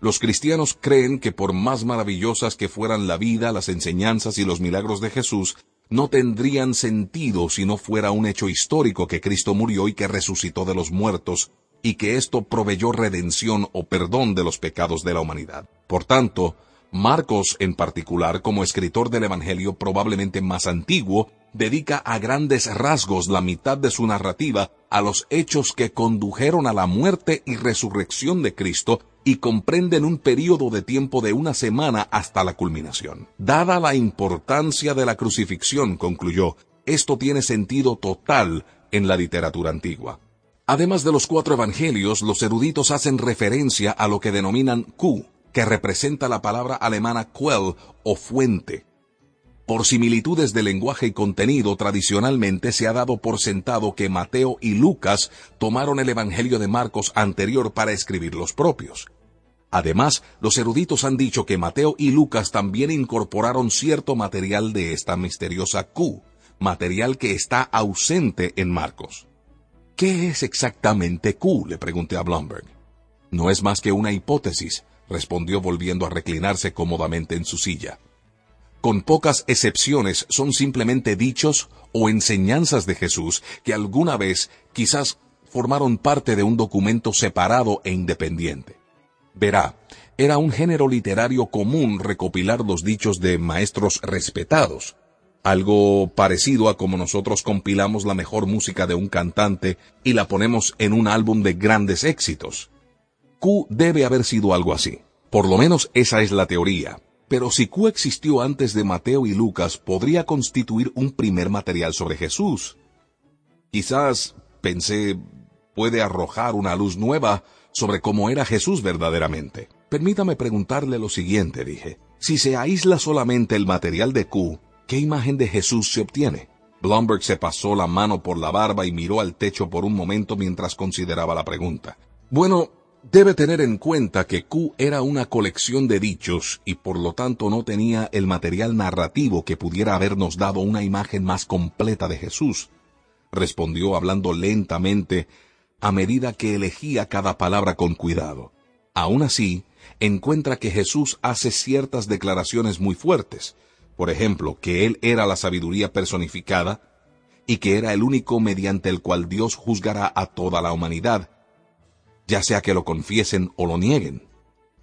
Los cristianos creen que por más maravillosas que fueran la vida, las enseñanzas y los milagros de Jesús, no tendrían sentido si no fuera un hecho histórico que Cristo murió y que resucitó de los muertos, y que esto proveyó redención o perdón de los pecados de la humanidad. Por tanto, Marcos en particular, como escritor del Evangelio probablemente más antiguo, dedica a grandes rasgos la mitad de su narrativa a los hechos que condujeron a la muerte y resurrección de Cristo y comprenden un periodo de tiempo de una semana hasta la culminación. Dada la importancia de la crucifixión, concluyó, esto tiene sentido total en la literatura antigua. Además de los cuatro evangelios, los eruditos hacen referencia a lo que denominan Q, que representa la palabra alemana Quell o fuente, por similitudes de lenguaje y contenido, tradicionalmente se ha dado por sentado que Mateo y Lucas tomaron el Evangelio de Marcos anterior para escribir los propios. Además, los eruditos han dicho que Mateo y Lucas también incorporaron cierto material de esta misteriosa Q, material que está ausente en Marcos. ¿Qué es exactamente Q? le pregunté a Blomberg. No es más que una hipótesis, respondió volviendo a reclinarse cómodamente en su silla con pocas excepciones, son simplemente dichos o enseñanzas de Jesús que alguna vez quizás formaron parte de un documento separado e independiente. Verá, era un género literario común recopilar los dichos de maestros respetados, algo parecido a como nosotros compilamos la mejor música de un cantante y la ponemos en un álbum de grandes éxitos. Q debe haber sido algo así. Por lo menos esa es la teoría. Pero si Q existió antes de Mateo y Lucas, podría constituir un primer material sobre Jesús. Quizás, pensé, puede arrojar una luz nueva sobre cómo era Jesús verdaderamente. Permítame preguntarle lo siguiente, dije. Si se aísla solamente el material de Q, ¿qué imagen de Jesús se obtiene? Blomberg se pasó la mano por la barba y miró al techo por un momento mientras consideraba la pregunta. Bueno, debe tener en cuenta que Q era una colección de dichos y por lo tanto no tenía el material narrativo que pudiera habernos dado una imagen más completa de Jesús. Respondió hablando lentamente a medida que elegía cada palabra con cuidado. Aún así, encuentra que Jesús hace ciertas declaraciones muy fuertes, por ejemplo, que Él era la sabiduría personificada y que era el único mediante el cual Dios juzgará a toda la humanidad, ya sea que lo confiesen o lo nieguen.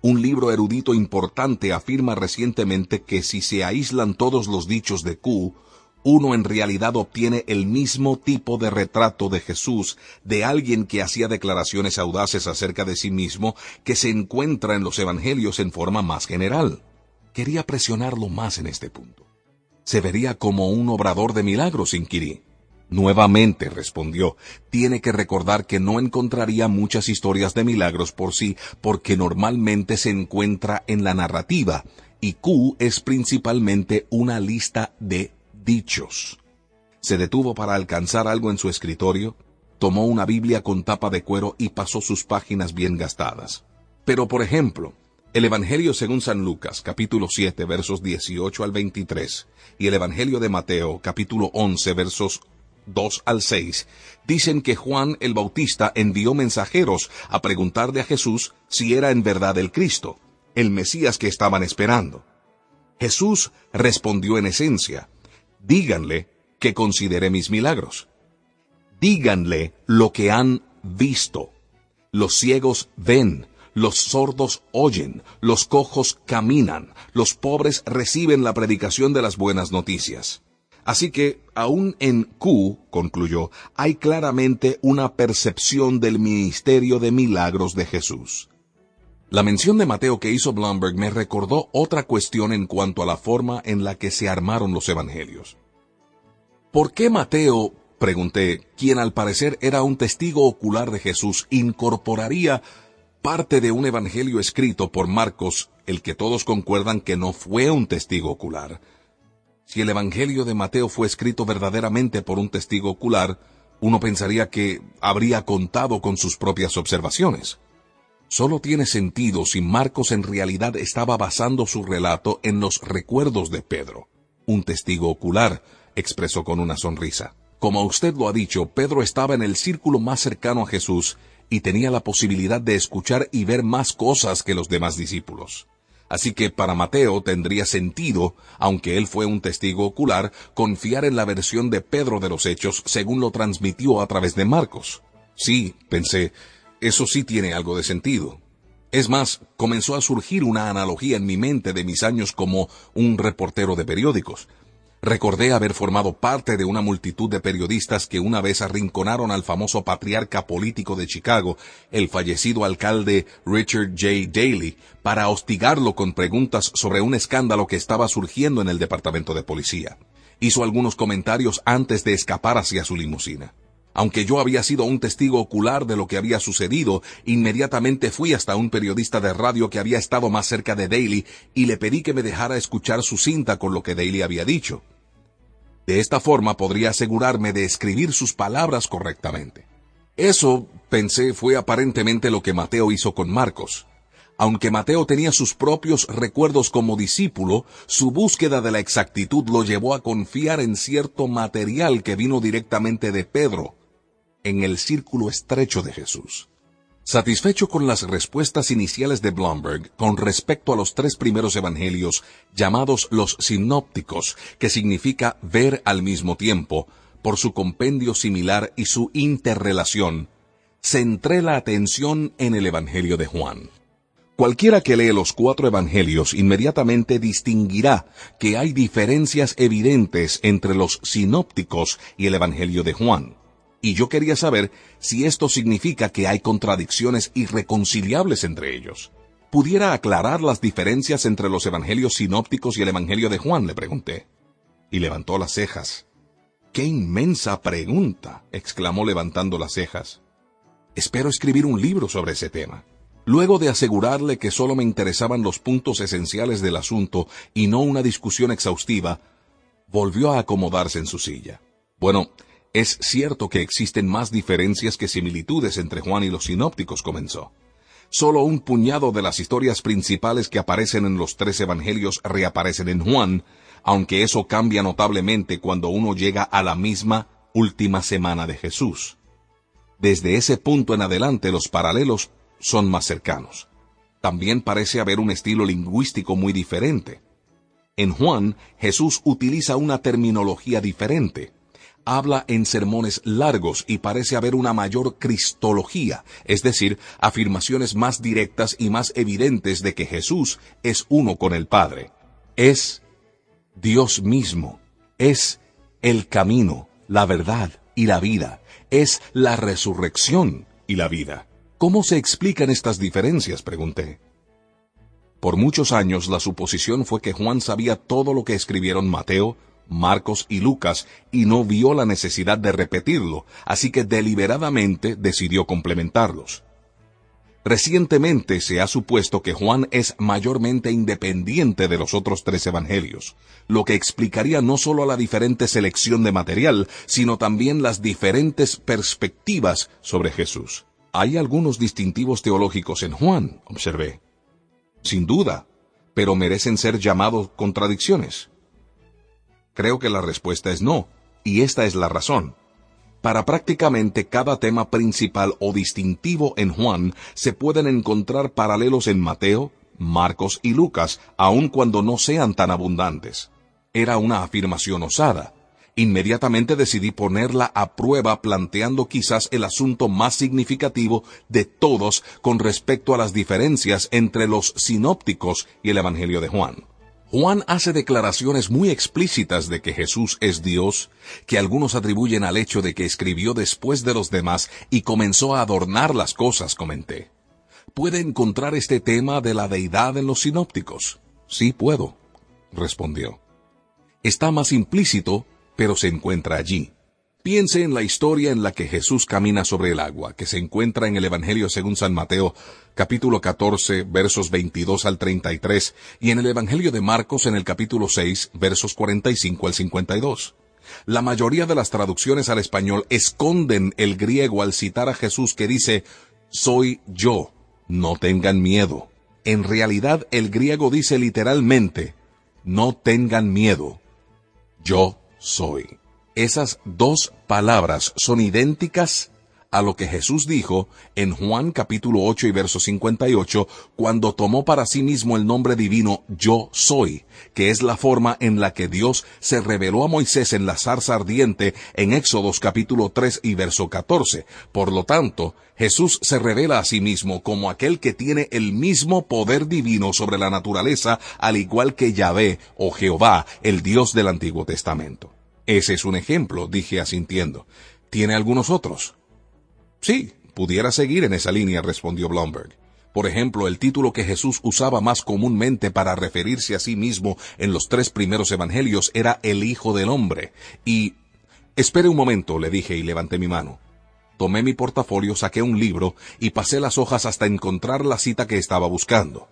Un libro erudito importante afirma recientemente que si se aíslan todos los dichos de Q, uno en realidad obtiene el mismo tipo de retrato de Jesús de alguien que hacía declaraciones audaces acerca de sí mismo que se encuentra en los evangelios en forma más general. Quería presionarlo más en este punto. Se vería como un obrador de milagros, inquirí. Nuevamente respondió, tiene que recordar que no encontraría muchas historias de milagros por sí, porque normalmente se encuentra en la narrativa, y Q es principalmente una lista de dichos. Se detuvo para alcanzar algo en su escritorio, tomó una Biblia con tapa de cuero y pasó sus páginas bien gastadas. Pero, por ejemplo, el Evangelio según San Lucas, capítulo 7, versos 18 al 23, y el Evangelio de Mateo, capítulo 11, versos 2 al 6, dicen que Juan el Bautista envió mensajeros a preguntarle a Jesús si era en verdad el Cristo, el Mesías que estaban esperando. Jesús respondió en esencia, díganle que considere mis milagros. Díganle lo que han visto. Los ciegos ven, los sordos oyen, los cojos caminan, los pobres reciben la predicación de las buenas noticias. Así que, aún en Q, concluyó, hay claramente una percepción del ministerio de milagros de Jesús. La mención de Mateo que hizo Blomberg me recordó otra cuestión en cuanto a la forma en la que se armaron los evangelios. ¿Por qué Mateo, pregunté, quien al parecer era un testigo ocular de Jesús, incorporaría parte de un evangelio escrito por Marcos, el que todos concuerdan que no fue un testigo ocular? Si el Evangelio de Mateo fue escrito verdaderamente por un testigo ocular, uno pensaría que habría contado con sus propias observaciones. Solo tiene sentido si Marcos en realidad estaba basando su relato en los recuerdos de Pedro. Un testigo ocular, expresó con una sonrisa. Como usted lo ha dicho, Pedro estaba en el círculo más cercano a Jesús y tenía la posibilidad de escuchar y ver más cosas que los demás discípulos. Así que para Mateo tendría sentido, aunque él fue un testigo ocular, confiar en la versión de Pedro de los hechos según lo transmitió a través de Marcos. Sí, pensé, eso sí tiene algo de sentido. Es más, comenzó a surgir una analogía en mi mente de mis años como un reportero de periódicos. Recordé haber formado parte de una multitud de periodistas que una vez arrinconaron al famoso patriarca político de Chicago, el fallecido alcalde Richard J. Daley, para hostigarlo con preguntas sobre un escándalo que estaba surgiendo en el departamento de policía. Hizo algunos comentarios antes de escapar hacia su limusina. Aunque yo había sido un testigo ocular de lo que había sucedido, inmediatamente fui hasta un periodista de radio que había estado más cerca de Daly y le pedí que me dejara escuchar su cinta con lo que Daly había dicho. De esta forma podría asegurarme de escribir sus palabras correctamente. Eso, pensé, fue aparentemente lo que Mateo hizo con Marcos. Aunque Mateo tenía sus propios recuerdos como discípulo, su búsqueda de la exactitud lo llevó a confiar en cierto material que vino directamente de Pedro, en el círculo estrecho de Jesús. Satisfecho con las respuestas iniciales de Blomberg con respecto a los tres primeros evangelios llamados los sinópticos, que significa ver al mismo tiempo, por su compendio similar y su interrelación, centré la atención en el Evangelio de Juan. Cualquiera que lee los cuatro evangelios inmediatamente distinguirá que hay diferencias evidentes entre los sinópticos y el Evangelio de Juan. Y yo quería saber si esto significa que hay contradicciones irreconciliables entre ellos. ¿Pudiera aclarar las diferencias entre los evangelios sinópticos y el Evangelio de Juan? le pregunté. Y levantó las cejas. ¡Qué inmensa pregunta! exclamó levantando las cejas. Espero escribir un libro sobre ese tema. Luego de asegurarle que solo me interesaban los puntos esenciales del asunto y no una discusión exhaustiva, volvió a acomodarse en su silla. Bueno, es cierto que existen más diferencias que similitudes entre Juan y los sinópticos, comenzó. Solo un puñado de las historias principales que aparecen en los tres evangelios reaparecen en Juan, aunque eso cambia notablemente cuando uno llega a la misma última semana de Jesús. Desde ese punto en adelante los paralelos son más cercanos. También parece haber un estilo lingüístico muy diferente. En Juan, Jesús utiliza una terminología diferente. Habla en sermones largos y parece haber una mayor cristología, es decir, afirmaciones más directas y más evidentes de que Jesús es uno con el Padre. Es Dios mismo. Es el camino, la verdad y la vida. Es la resurrección y la vida. ¿Cómo se explican estas diferencias? pregunté. Por muchos años la suposición fue que Juan sabía todo lo que escribieron Mateo, Marcos y Lucas y no vio la necesidad de repetirlo, así que deliberadamente decidió complementarlos. Recientemente se ha supuesto que Juan es mayormente independiente de los otros tres evangelios, lo que explicaría no solo la diferente selección de material, sino también las diferentes perspectivas sobre Jesús. Hay algunos distintivos teológicos en Juan, observé. Sin duda, pero merecen ser llamados contradicciones. Creo que la respuesta es no, y esta es la razón. Para prácticamente cada tema principal o distintivo en Juan se pueden encontrar paralelos en Mateo, Marcos y Lucas, aun cuando no sean tan abundantes. Era una afirmación osada, Inmediatamente decidí ponerla a prueba planteando quizás el asunto más significativo de todos con respecto a las diferencias entre los sinópticos y el Evangelio de Juan. Juan hace declaraciones muy explícitas de que Jesús es Dios, que algunos atribuyen al hecho de que escribió después de los demás y comenzó a adornar las cosas, comenté. ¿Puede encontrar este tema de la deidad en los sinópticos? Sí puedo, respondió. Está más implícito pero se encuentra allí. Piense en la historia en la que Jesús camina sobre el agua, que se encuentra en el Evangelio según San Mateo, capítulo 14, versos 22 al 33, y en el Evangelio de Marcos en el capítulo 6, versos 45 al 52. La mayoría de las traducciones al español esconden el griego al citar a Jesús que dice, Soy yo, no tengan miedo. En realidad el griego dice literalmente, No tengan miedo, yo soy. Esas dos palabras son idénticas a lo que Jesús dijo en Juan capítulo 8 y verso 58 cuando tomó para sí mismo el nombre divino Yo soy, que es la forma en la que Dios se reveló a Moisés en la zarza ardiente en Éxodos capítulo 3 y verso 14. Por lo tanto, Jesús se revela a sí mismo como aquel que tiene el mismo poder divino sobre la naturaleza al igual que Yahvé o Jehová, el Dios del Antiguo Testamento. Ese es un ejemplo, dije asintiendo. ¿Tiene algunos otros? Sí, pudiera seguir en esa línea, respondió Blomberg. Por ejemplo, el título que Jesús usaba más comúnmente para referirse a sí mismo en los tres primeros evangelios era el Hijo del Hombre. Y... Espere un momento, le dije y levanté mi mano. Tomé mi portafolio, saqué un libro y pasé las hojas hasta encontrar la cita que estaba buscando.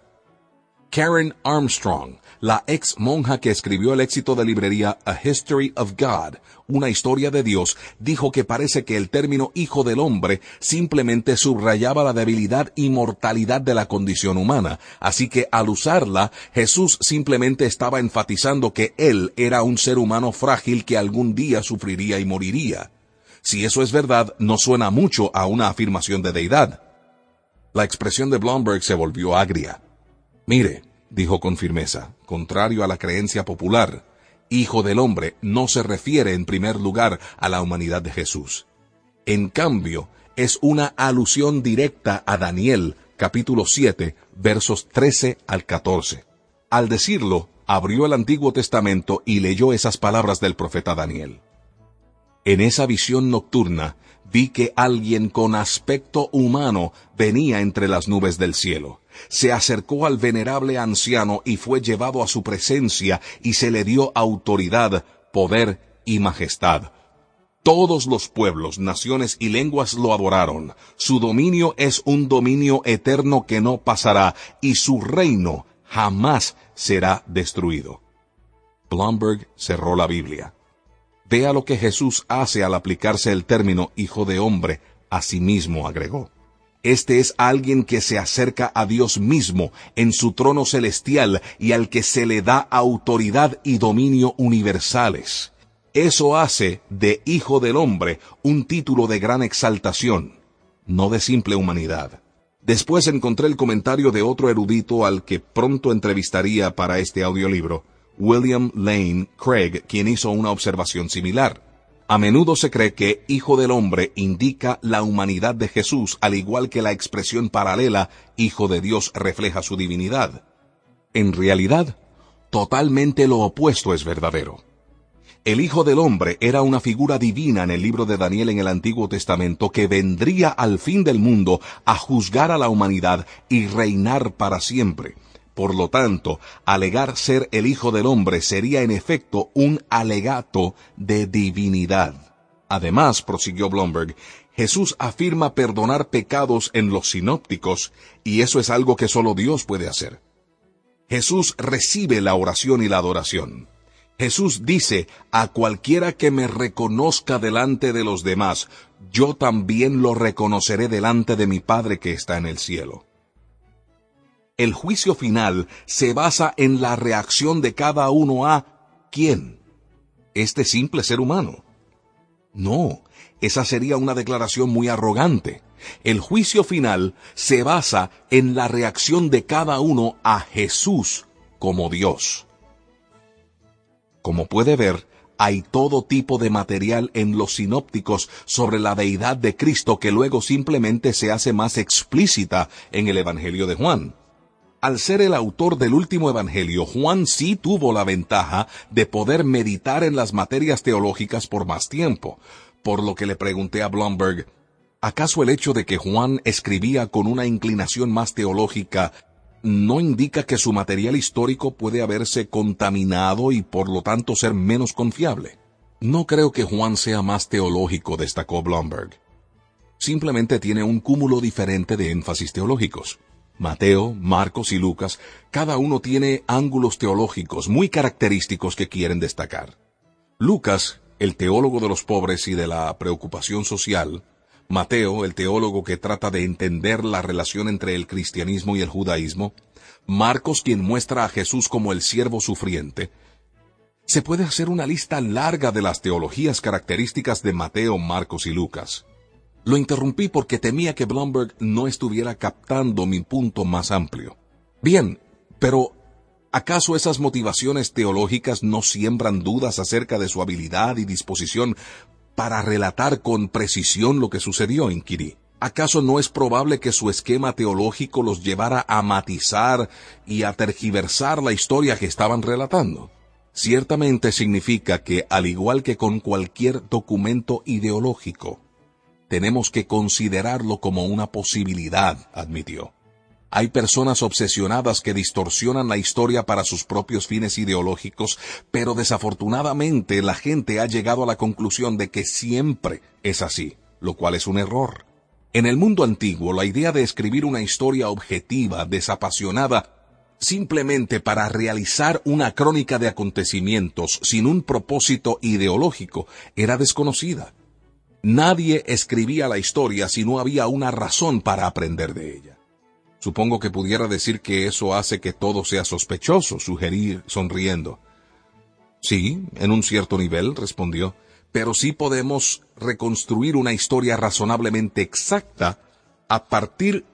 Karen Armstrong, la ex monja que escribió el éxito de librería A History of God, una historia de Dios, dijo que parece que el término hijo del hombre simplemente subrayaba la debilidad y mortalidad de la condición humana, así que al usarla, Jesús simplemente estaba enfatizando que él era un ser humano frágil que algún día sufriría y moriría. Si eso es verdad, no suena mucho a una afirmación de deidad. La expresión de Blomberg se volvió agria. Mire, dijo con firmeza, contrario a la creencia popular, Hijo del Hombre no se refiere en primer lugar a la humanidad de Jesús. En cambio, es una alusión directa a Daniel, capítulo 7, versos 13 al 14. Al decirlo, abrió el Antiguo Testamento y leyó esas palabras del profeta Daniel. En esa visión nocturna vi que alguien con aspecto humano venía entre las nubes del cielo. Se acercó al venerable anciano y fue llevado a su presencia y se le dio autoridad, poder y majestad. Todos los pueblos, naciones y lenguas lo adoraron. Su dominio es un dominio eterno que no pasará y su reino jamás será destruido. Blomberg cerró la Biblia. Vea lo que Jesús hace al aplicarse el término hijo de hombre, a sí mismo agregó. Este es alguien que se acerca a Dios mismo en su trono celestial y al que se le da autoridad y dominio universales. Eso hace de Hijo del Hombre un título de gran exaltación, no de simple humanidad. Después encontré el comentario de otro erudito al que pronto entrevistaría para este audiolibro, William Lane Craig, quien hizo una observación similar. A menudo se cree que Hijo del Hombre indica la humanidad de Jesús, al igual que la expresión paralela Hijo de Dios refleja su divinidad. En realidad, totalmente lo opuesto es verdadero. El Hijo del Hombre era una figura divina en el libro de Daniel en el Antiguo Testamento que vendría al fin del mundo a juzgar a la humanidad y reinar para siempre. Por lo tanto, alegar ser el Hijo del Hombre sería en efecto un alegato de divinidad. Además, prosiguió Blomberg, Jesús afirma perdonar pecados en los sinópticos, y eso es algo que solo Dios puede hacer. Jesús recibe la oración y la adoración. Jesús dice, a cualquiera que me reconozca delante de los demás, yo también lo reconoceré delante de mi Padre que está en el cielo. El juicio final se basa en la reacción de cada uno a ¿quién? Este simple ser humano. No, esa sería una declaración muy arrogante. El juicio final se basa en la reacción de cada uno a Jesús como Dios. Como puede ver, hay todo tipo de material en los sinópticos sobre la deidad de Cristo que luego simplemente se hace más explícita en el Evangelio de Juan. Al ser el autor del último Evangelio, Juan sí tuvo la ventaja de poder meditar en las materias teológicas por más tiempo, por lo que le pregunté a Blomberg, ¿acaso el hecho de que Juan escribía con una inclinación más teológica no indica que su material histórico puede haberse contaminado y por lo tanto ser menos confiable? No creo que Juan sea más teológico, destacó Blomberg. Simplemente tiene un cúmulo diferente de énfasis teológicos. Mateo, Marcos y Lucas, cada uno tiene ángulos teológicos muy característicos que quieren destacar. Lucas, el teólogo de los pobres y de la preocupación social, Mateo, el teólogo que trata de entender la relación entre el cristianismo y el judaísmo, Marcos quien muestra a Jesús como el siervo sufriente. Se puede hacer una lista larga de las teologías características de Mateo, Marcos y Lucas. Lo interrumpí porque temía que Blomberg no estuviera captando mi punto más amplio. Bien, pero ¿acaso esas motivaciones teológicas no siembran dudas acerca de su habilidad y disposición para relatar con precisión lo que sucedió? inquirí. ¿Acaso no es probable que su esquema teológico los llevara a matizar y a tergiversar la historia que estaban relatando? Ciertamente significa que, al igual que con cualquier documento ideológico, tenemos que considerarlo como una posibilidad, admitió. Hay personas obsesionadas que distorsionan la historia para sus propios fines ideológicos, pero desafortunadamente la gente ha llegado a la conclusión de que siempre es así, lo cual es un error. En el mundo antiguo, la idea de escribir una historia objetiva, desapasionada, simplemente para realizar una crónica de acontecimientos sin un propósito ideológico, era desconocida. Nadie escribía la historia si no había una razón para aprender de ella. Supongo que pudiera decir que eso hace que todo sea sospechoso, sugerí sonriendo. Sí, en un cierto nivel, respondió, pero sí podemos reconstruir una historia razonablemente exacta a partir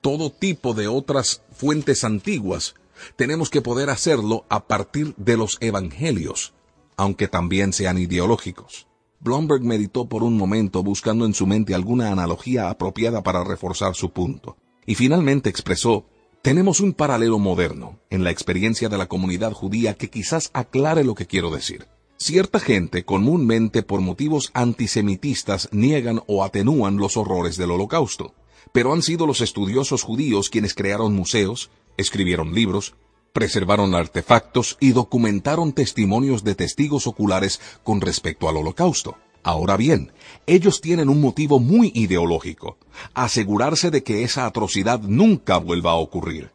todo tipo de otras fuentes antiguas. Tenemos que poder hacerlo a partir de los evangelios, aunque también sean ideológicos. Blomberg meditó por un momento buscando en su mente alguna analogía apropiada para reforzar su punto, y finalmente expresó, tenemos un paralelo moderno en la experiencia de la comunidad judía que quizás aclare lo que quiero decir. Cierta gente comúnmente por motivos antisemitistas niegan o atenúan los horrores del holocausto, pero han sido los estudiosos judíos quienes crearon museos, escribieron libros, preservaron artefactos y documentaron testimonios de testigos oculares con respecto al holocausto. Ahora bien, ellos tienen un motivo muy ideológico, asegurarse de que esa atrocidad nunca vuelva a ocurrir.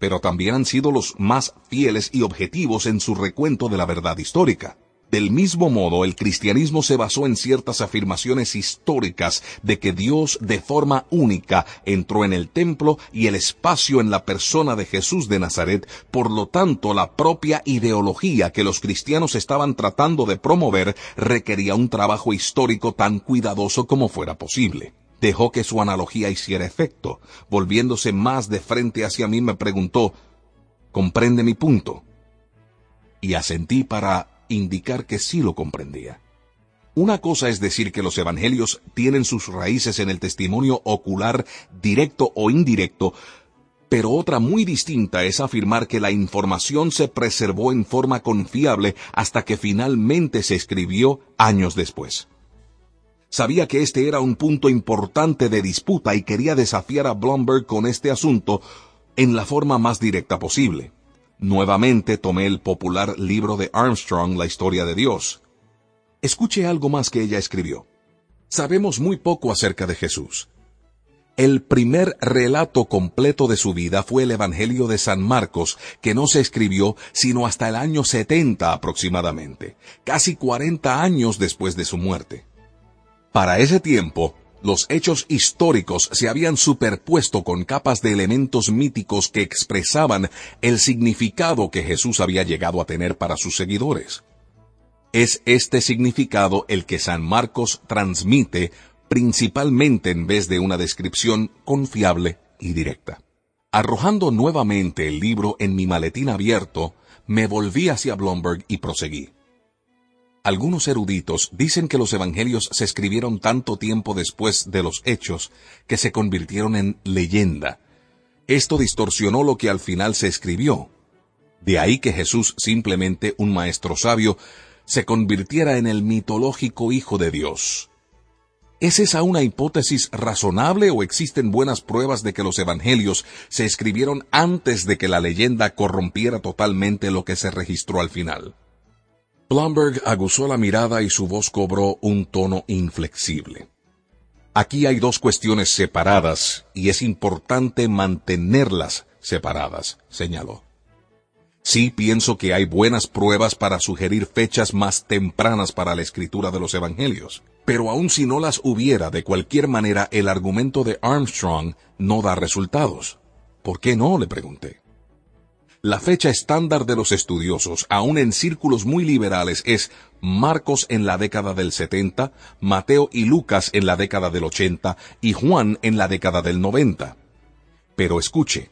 Pero también han sido los más fieles y objetivos en su recuento de la verdad histórica. Del mismo modo, el cristianismo se basó en ciertas afirmaciones históricas de que Dios de forma única entró en el templo y el espacio en la persona de Jesús de Nazaret, por lo tanto la propia ideología que los cristianos estaban tratando de promover requería un trabajo histórico tan cuidadoso como fuera posible. Dejó que su analogía hiciera efecto. Volviéndose más de frente hacia mí me preguntó, ¿comprende mi punto? Y asentí para indicar que sí lo comprendía. Una cosa es decir que los evangelios tienen sus raíces en el testimonio ocular directo o indirecto, pero otra muy distinta es afirmar que la información se preservó en forma confiable hasta que finalmente se escribió años después. Sabía que este era un punto importante de disputa y quería desafiar a Blomberg con este asunto en la forma más directa posible. Nuevamente tomé el popular libro de Armstrong, La historia de Dios. Escuche algo más que ella escribió. Sabemos muy poco acerca de Jesús. El primer relato completo de su vida fue el Evangelio de San Marcos, que no se escribió sino hasta el año 70 aproximadamente, casi 40 años después de su muerte. Para ese tiempo, los hechos históricos se habían superpuesto con capas de elementos míticos que expresaban el significado que Jesús había llegado a tener para sus seguidores. Es este significado el que San Marcos transmite principalmente en vez de una descripción confiable y directa. Arrojando nuevamente el libro en mi maletín abierto, me volví hacia Blomberg y proseguí. Algunos eruditos dicen que los evangelios se escribieron tanto tiempo después de los hechos que se convirtieron en leyenda. Esto distorsionó lo que al final se escribió. De ahí que Jesús, simplemente un maestro sabio, se convirtiera en el mitológico Hijo de Dios. ¿Es esa una hipótesis razonable o existen buenas pruebas de que los evangelios se escribieron antes de que la leyenda corrompiera totalmente lo que se registró al final? Blomberg aguzó la mirada y su voz cobró un tono inflexible. Aquí hay dos cuestiones separadas y es importante mantenerlas separadas, señaló. Sí pienso que hay buenas pruebas para sugerir fechas más tempranas para la escritura de los Evangelios, pero aun si no las hubiera, de cualquier manera el argumento de Armstrong no da resultados. ¿Por qué no? le pregunté. La fecha estándar de los estudiosos, aún en círculos muy liberales, es Marcos en la década del 70, Mateo y Lucas en la década del 80 y Juan en la década del 90. Pero escuche,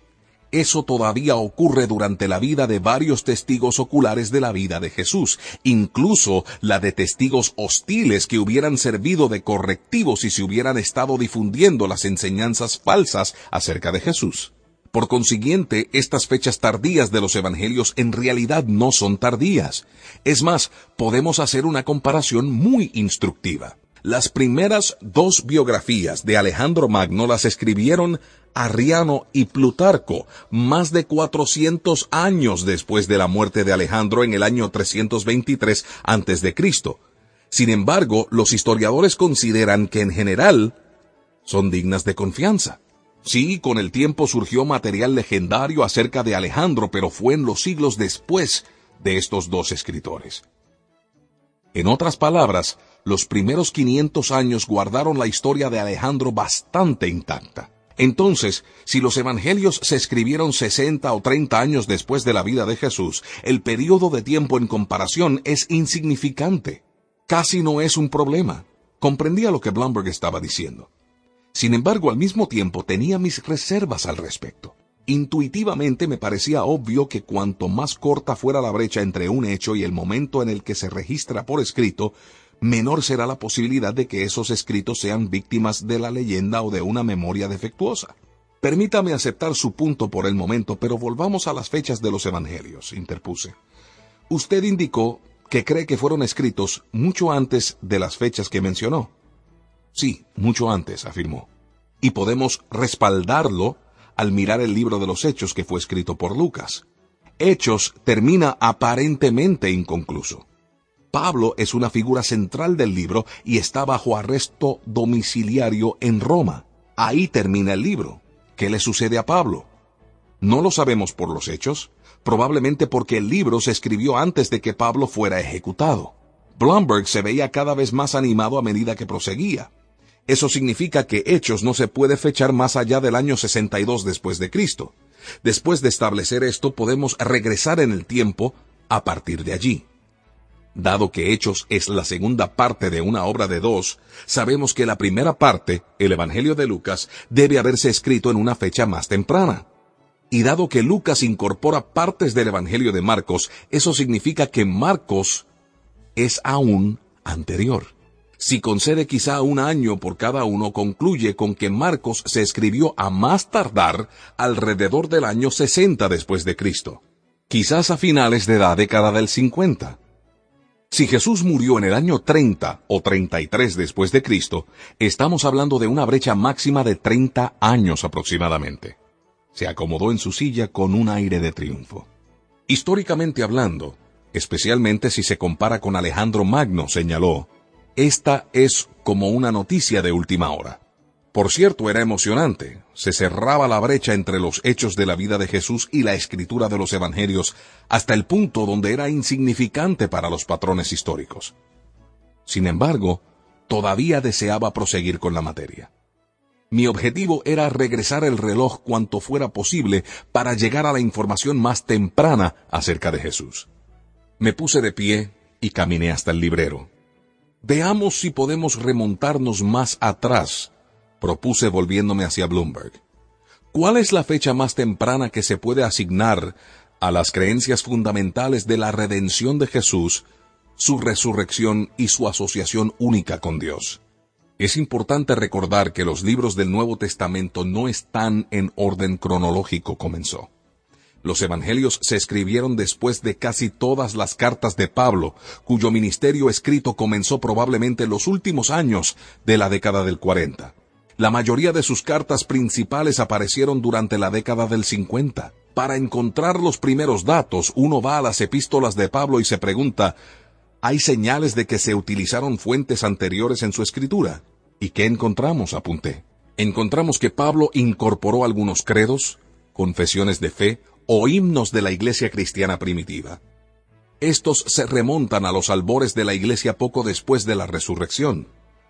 eso todavía ocurre durante la vida de varios testigos oculares de la vida de Jesús, incluso la de testigos hostiles que hubieran servido de correctivos si se hubieran estado difundiendo las enseñanzas falsas acerca de Jesús. Por consiguiente, estas fechas tardías de los evangelios en realidad no son tardías. Es más, podemos hacer una comparación muy instructiva. Las primeras dos biografías de Alejandro Magno las escribieron Arriano y Plutarco, más de 400 años después de la muerte de Alejandro en el año 323 a.C. Sin embargo, los historiadores consideran que en general son dignas de confianza. Sí, con el tiempo surgió material legendario acerca de Alejandro, pero fue en los siglos después de estos dos escritores. En otras palabras, los primeros 500 años guardaron la historia de Alejandro bastante intacta. Entonces, si los evangelios se escribieron 60 o 30 años después de la vida de Jesús, el periodo de tiempo en comparación es insignificante. Casi no es un problema. Comprendía lo que Blumberg estaba diciendo. Sin embargo, al mismo tiempo tenía mis reservas al respecto. Intuitivamente me parecía obvio que cuanto más corta fuera la brecha entre un hecho y el momento en el que se registra por escrito, menor será la posibilidad de que esos escritos sean víctimas de la leyenda o de una memoria defectuosa. Permítame aceptar su punto por el momento, pero volvamos a las fechas de los evangelios, interpuse. Usted indicó que cree que fueron escritos mucho antes de las fechas que mencionó. Sí, mucho antes, afirmó. Y podemos respaldarlo al mirar el libro de los Hechos que fue escrito por Lucas. Hechos termina aparentemente inconcluso. Pablo es una figura central del libro y está bajo arresto domiciliario en Roma. Ahí termina el libro. ¿Qué le sucede a Pablo? No lo sabemos por los hechos, probablemente porque el libro se escribió antes de que Pablo fuera ejecutado. Blumberg se veía cada vez más animado a medida que proseguía. Eso significa que Hechos no se puede fechar más allá del año 62 después de Cristo. Después de establecer esto, podemos regresar en el tiempo a partir de allí. Dado que Hechos es la segunda parte de una obra de dos, sabemos que la primera parte, el Evangelio de Lucas, debe haberse escrito en una fecha más temprana. Y dado que Lucas incorpora partes del Evangelio de Marcos, eso significa que Marcos es aún anterior. Si concede quizá un año por cada uno, concluye con que Marcos se escribió a más tardar alrededor del año 60 después de Cristo, quizás a finales de la década del 50. Si Jesús murió en el año 30 o 33 después de Cristo, estamos hablando de una brecha máxima de 30 años aproximadamente. Se acomodó en su silla con un aire de triunfo. Históricamente hablando, especialmente si se compara con Alejandro Magno, señaló, esta es como una noticia de última hora. Por cierto, era emocionante. Se cerraba la brecha entre los hechos de la vida de Jesús y la escritura de los evangelios hasta el punto donde era insignificante para los patrones históricos. Sin embargo, todavía deseaba proseguir con la materia. Mi objetivo era regresar el reloj cuanto fuera posible para llegar a la información más temprana acerca de Jesús. Me puse de pie y caminé hasta el librero. Veamos si podemos remontarnos más atrás propuse volviéndome hacia Bloomberg. ¿Cuál es la fecha más temprana que se puede asignar a las creencias fundamentales de la redención de Jesús, su resurrección y su asociación única con Dios? Es importante recordar que los libros del Nuevo Testamento no están en orden cronológico, comenzó. Los evangelios se escribieron después de casi todas las cartas de Pablo, cuyo ministerio escrito comenzó probablemente en los últimos años de la década del 40. La mayoría de sus cartas principales aparecieron durante la década del 50. Para encontrar los primeros datos, uno va a las epístolas de Pablo y se pregunta, ¿hay señales de que se utilizaron fuentes anteriores en su escritura? ¿Y qué encontramos? apunté. Encontramos que Pablo incorporó algunos credos, confesiones de fe o himnos de la iglesia cristiana primitiva. Estos se remontan a los albores de la iglesia poco después de la resurrección.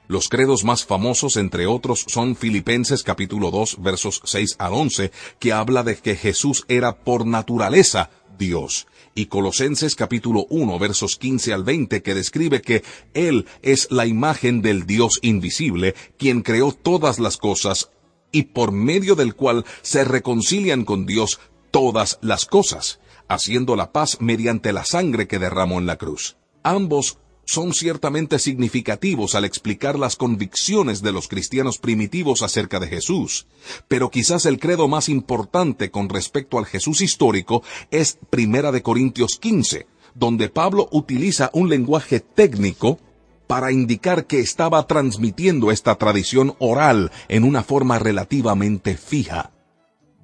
Los credos más famosos, entre otros, son Filipenses capítulo 2 versos 6 al 11, que habla de que Jesús era por naturaleza Dios, y Colosenses capítulo 1 versos 15 al 20, que describe que Él es la imagen del Dios invisible, quien creó todas las cosas, y por medio del cual se reconcilian con Dios todas las cosas, haciendo la paz mediante la sangre que derramó en la cruz. Ambos son ciertamente significativos al explicar las convicciones de los cristianos primitivos acerca de Jesús, pero quizás el credo más importante con respecto al Jesús histórico es Primera de Corintios 15, donde Pablo utiliza un lenguaje técnico para indicar que estaba transmitiendo esta tradición oral en una forma relativamente fija.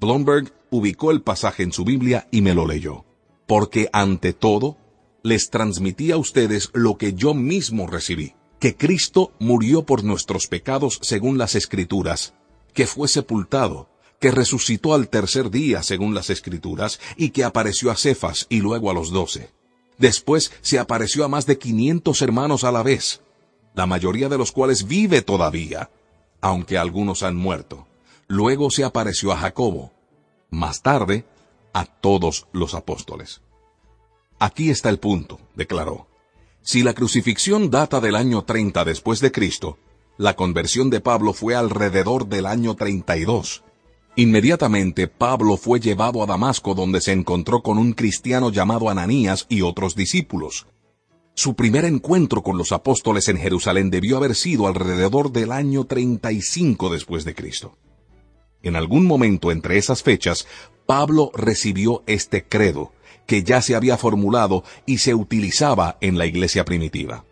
Blomberg ubicó el pasaje en su Biblia y me lo leyó. Porque ante todo, les transmití a ustedes lo que yo mismo recibí, que Cristo murió por nuestros pecados según las Escrituras, que fue sepultado, que resucitó al tercer día según las Escrituras, y que apareció a Cefas y luego a los doce. Después se apareció a más de quinientos hermanos a la vez, la mayoría de los cuales vive todavía, aunque algunos han muerto. Luego se apareció a Jacobo, más tarde a todos los apóstoles. Aquí está el punto, declaró. Si la crucifixión data del año 30 después de Cristo, la conversión de Pablo fue alrededor del año 32. Inmediatamente Pablo fue llevado a Damasco donde se encontró con un cristiano llamado Ananías y otros discípulos. Su primer encuentro con los apóstoles en Jerusalén debió haber sido alrededor del año 35 después de Cristo. En algún momento entre esas fechas, Pablo recibió este credo, que ya se había formulado y se utilizaba en la iglesia primitiva.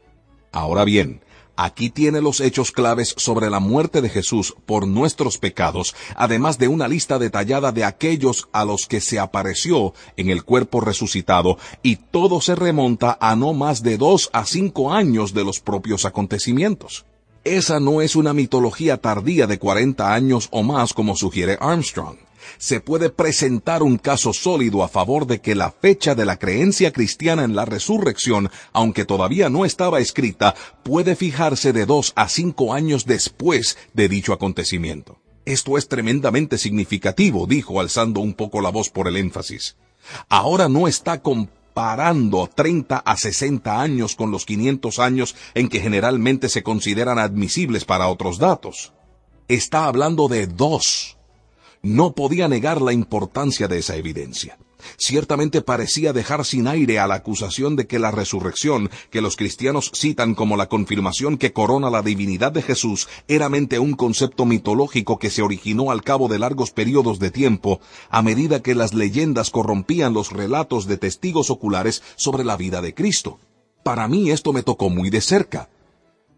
Ahora bien, Aquí tiene los hechos claves sobre la muerte de Jesús por nuestros pecados, además de una lista detallada de aquellos a los que se apareció en el cuerpo resucitado, y todo se remonta a no más de dos a cinco años de los propios acontecimientos. Esa no es una mitología tardía de 40 años o más como sugiere Armstrong se puede presentar un caso sólido a favor de que la fecha de la creencia cristiana en la resurrección, aunque todavía no estaba escrita, puede fijarse de dos a cinco años después de dicho acontecimiento. Esto es tremendamente significativo, dijo alzando un poco la voz por el énfasis. Ahora no está comparando 30 a 60 años con los 500 años en que generalmente se consideran admisibles para otros datos. Está hablando de dos no podía negar la importancia de esa evidencia. Ciertamente parecía dejar sin aire a la acusación de que la resurrección, que los cristianos citan como la confirmación que corona la divinidad de Jesús, era mente un concepto mitológico que se originó al cabo de largos periodos de tiempo, a medida que las leyendas corrompían los relatos de testigos oculares sobre la vida de Cristo. Para mí esto me tocó muy de cerca.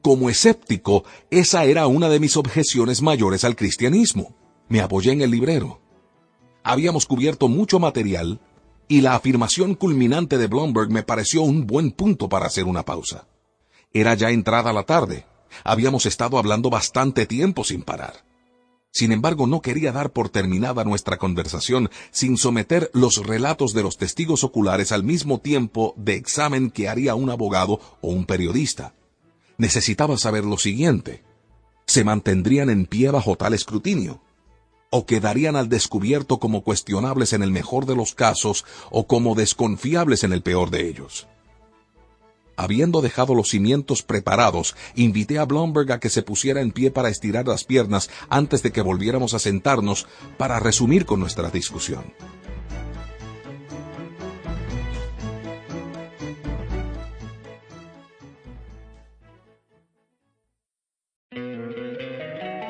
Como escéptico, esa era una de mis objeciones mayores al cristianismo. Me apoyé en el librero. Habíamos cubierto mucho material y la afirmación culminante de Blomberg me pareció un buen punto para hacer una pausa. Era ya entrada la tarde. Habíamos estado hablando bastante tiempo sin parar. Sin embargo, no quería dar por terminada nuestra conversación sin someter los relatos de los testigos oculares al mismo tiempo de examen que haría un abogado o un periodista. Necesitaba saber lo siguiente. ¿Se mantendrían en pie bajo tal escrutinio? O quedarían al descubierto como cuestionables en el mejor de los casos o como desconfiables en el peor de ellos. Habiendo dejado los cimientos preparados, invité a Blomberg a que se pusiera en pie para estirar las piernas antes de que volviéramos a sentarnos para resumir con nuestra discusión.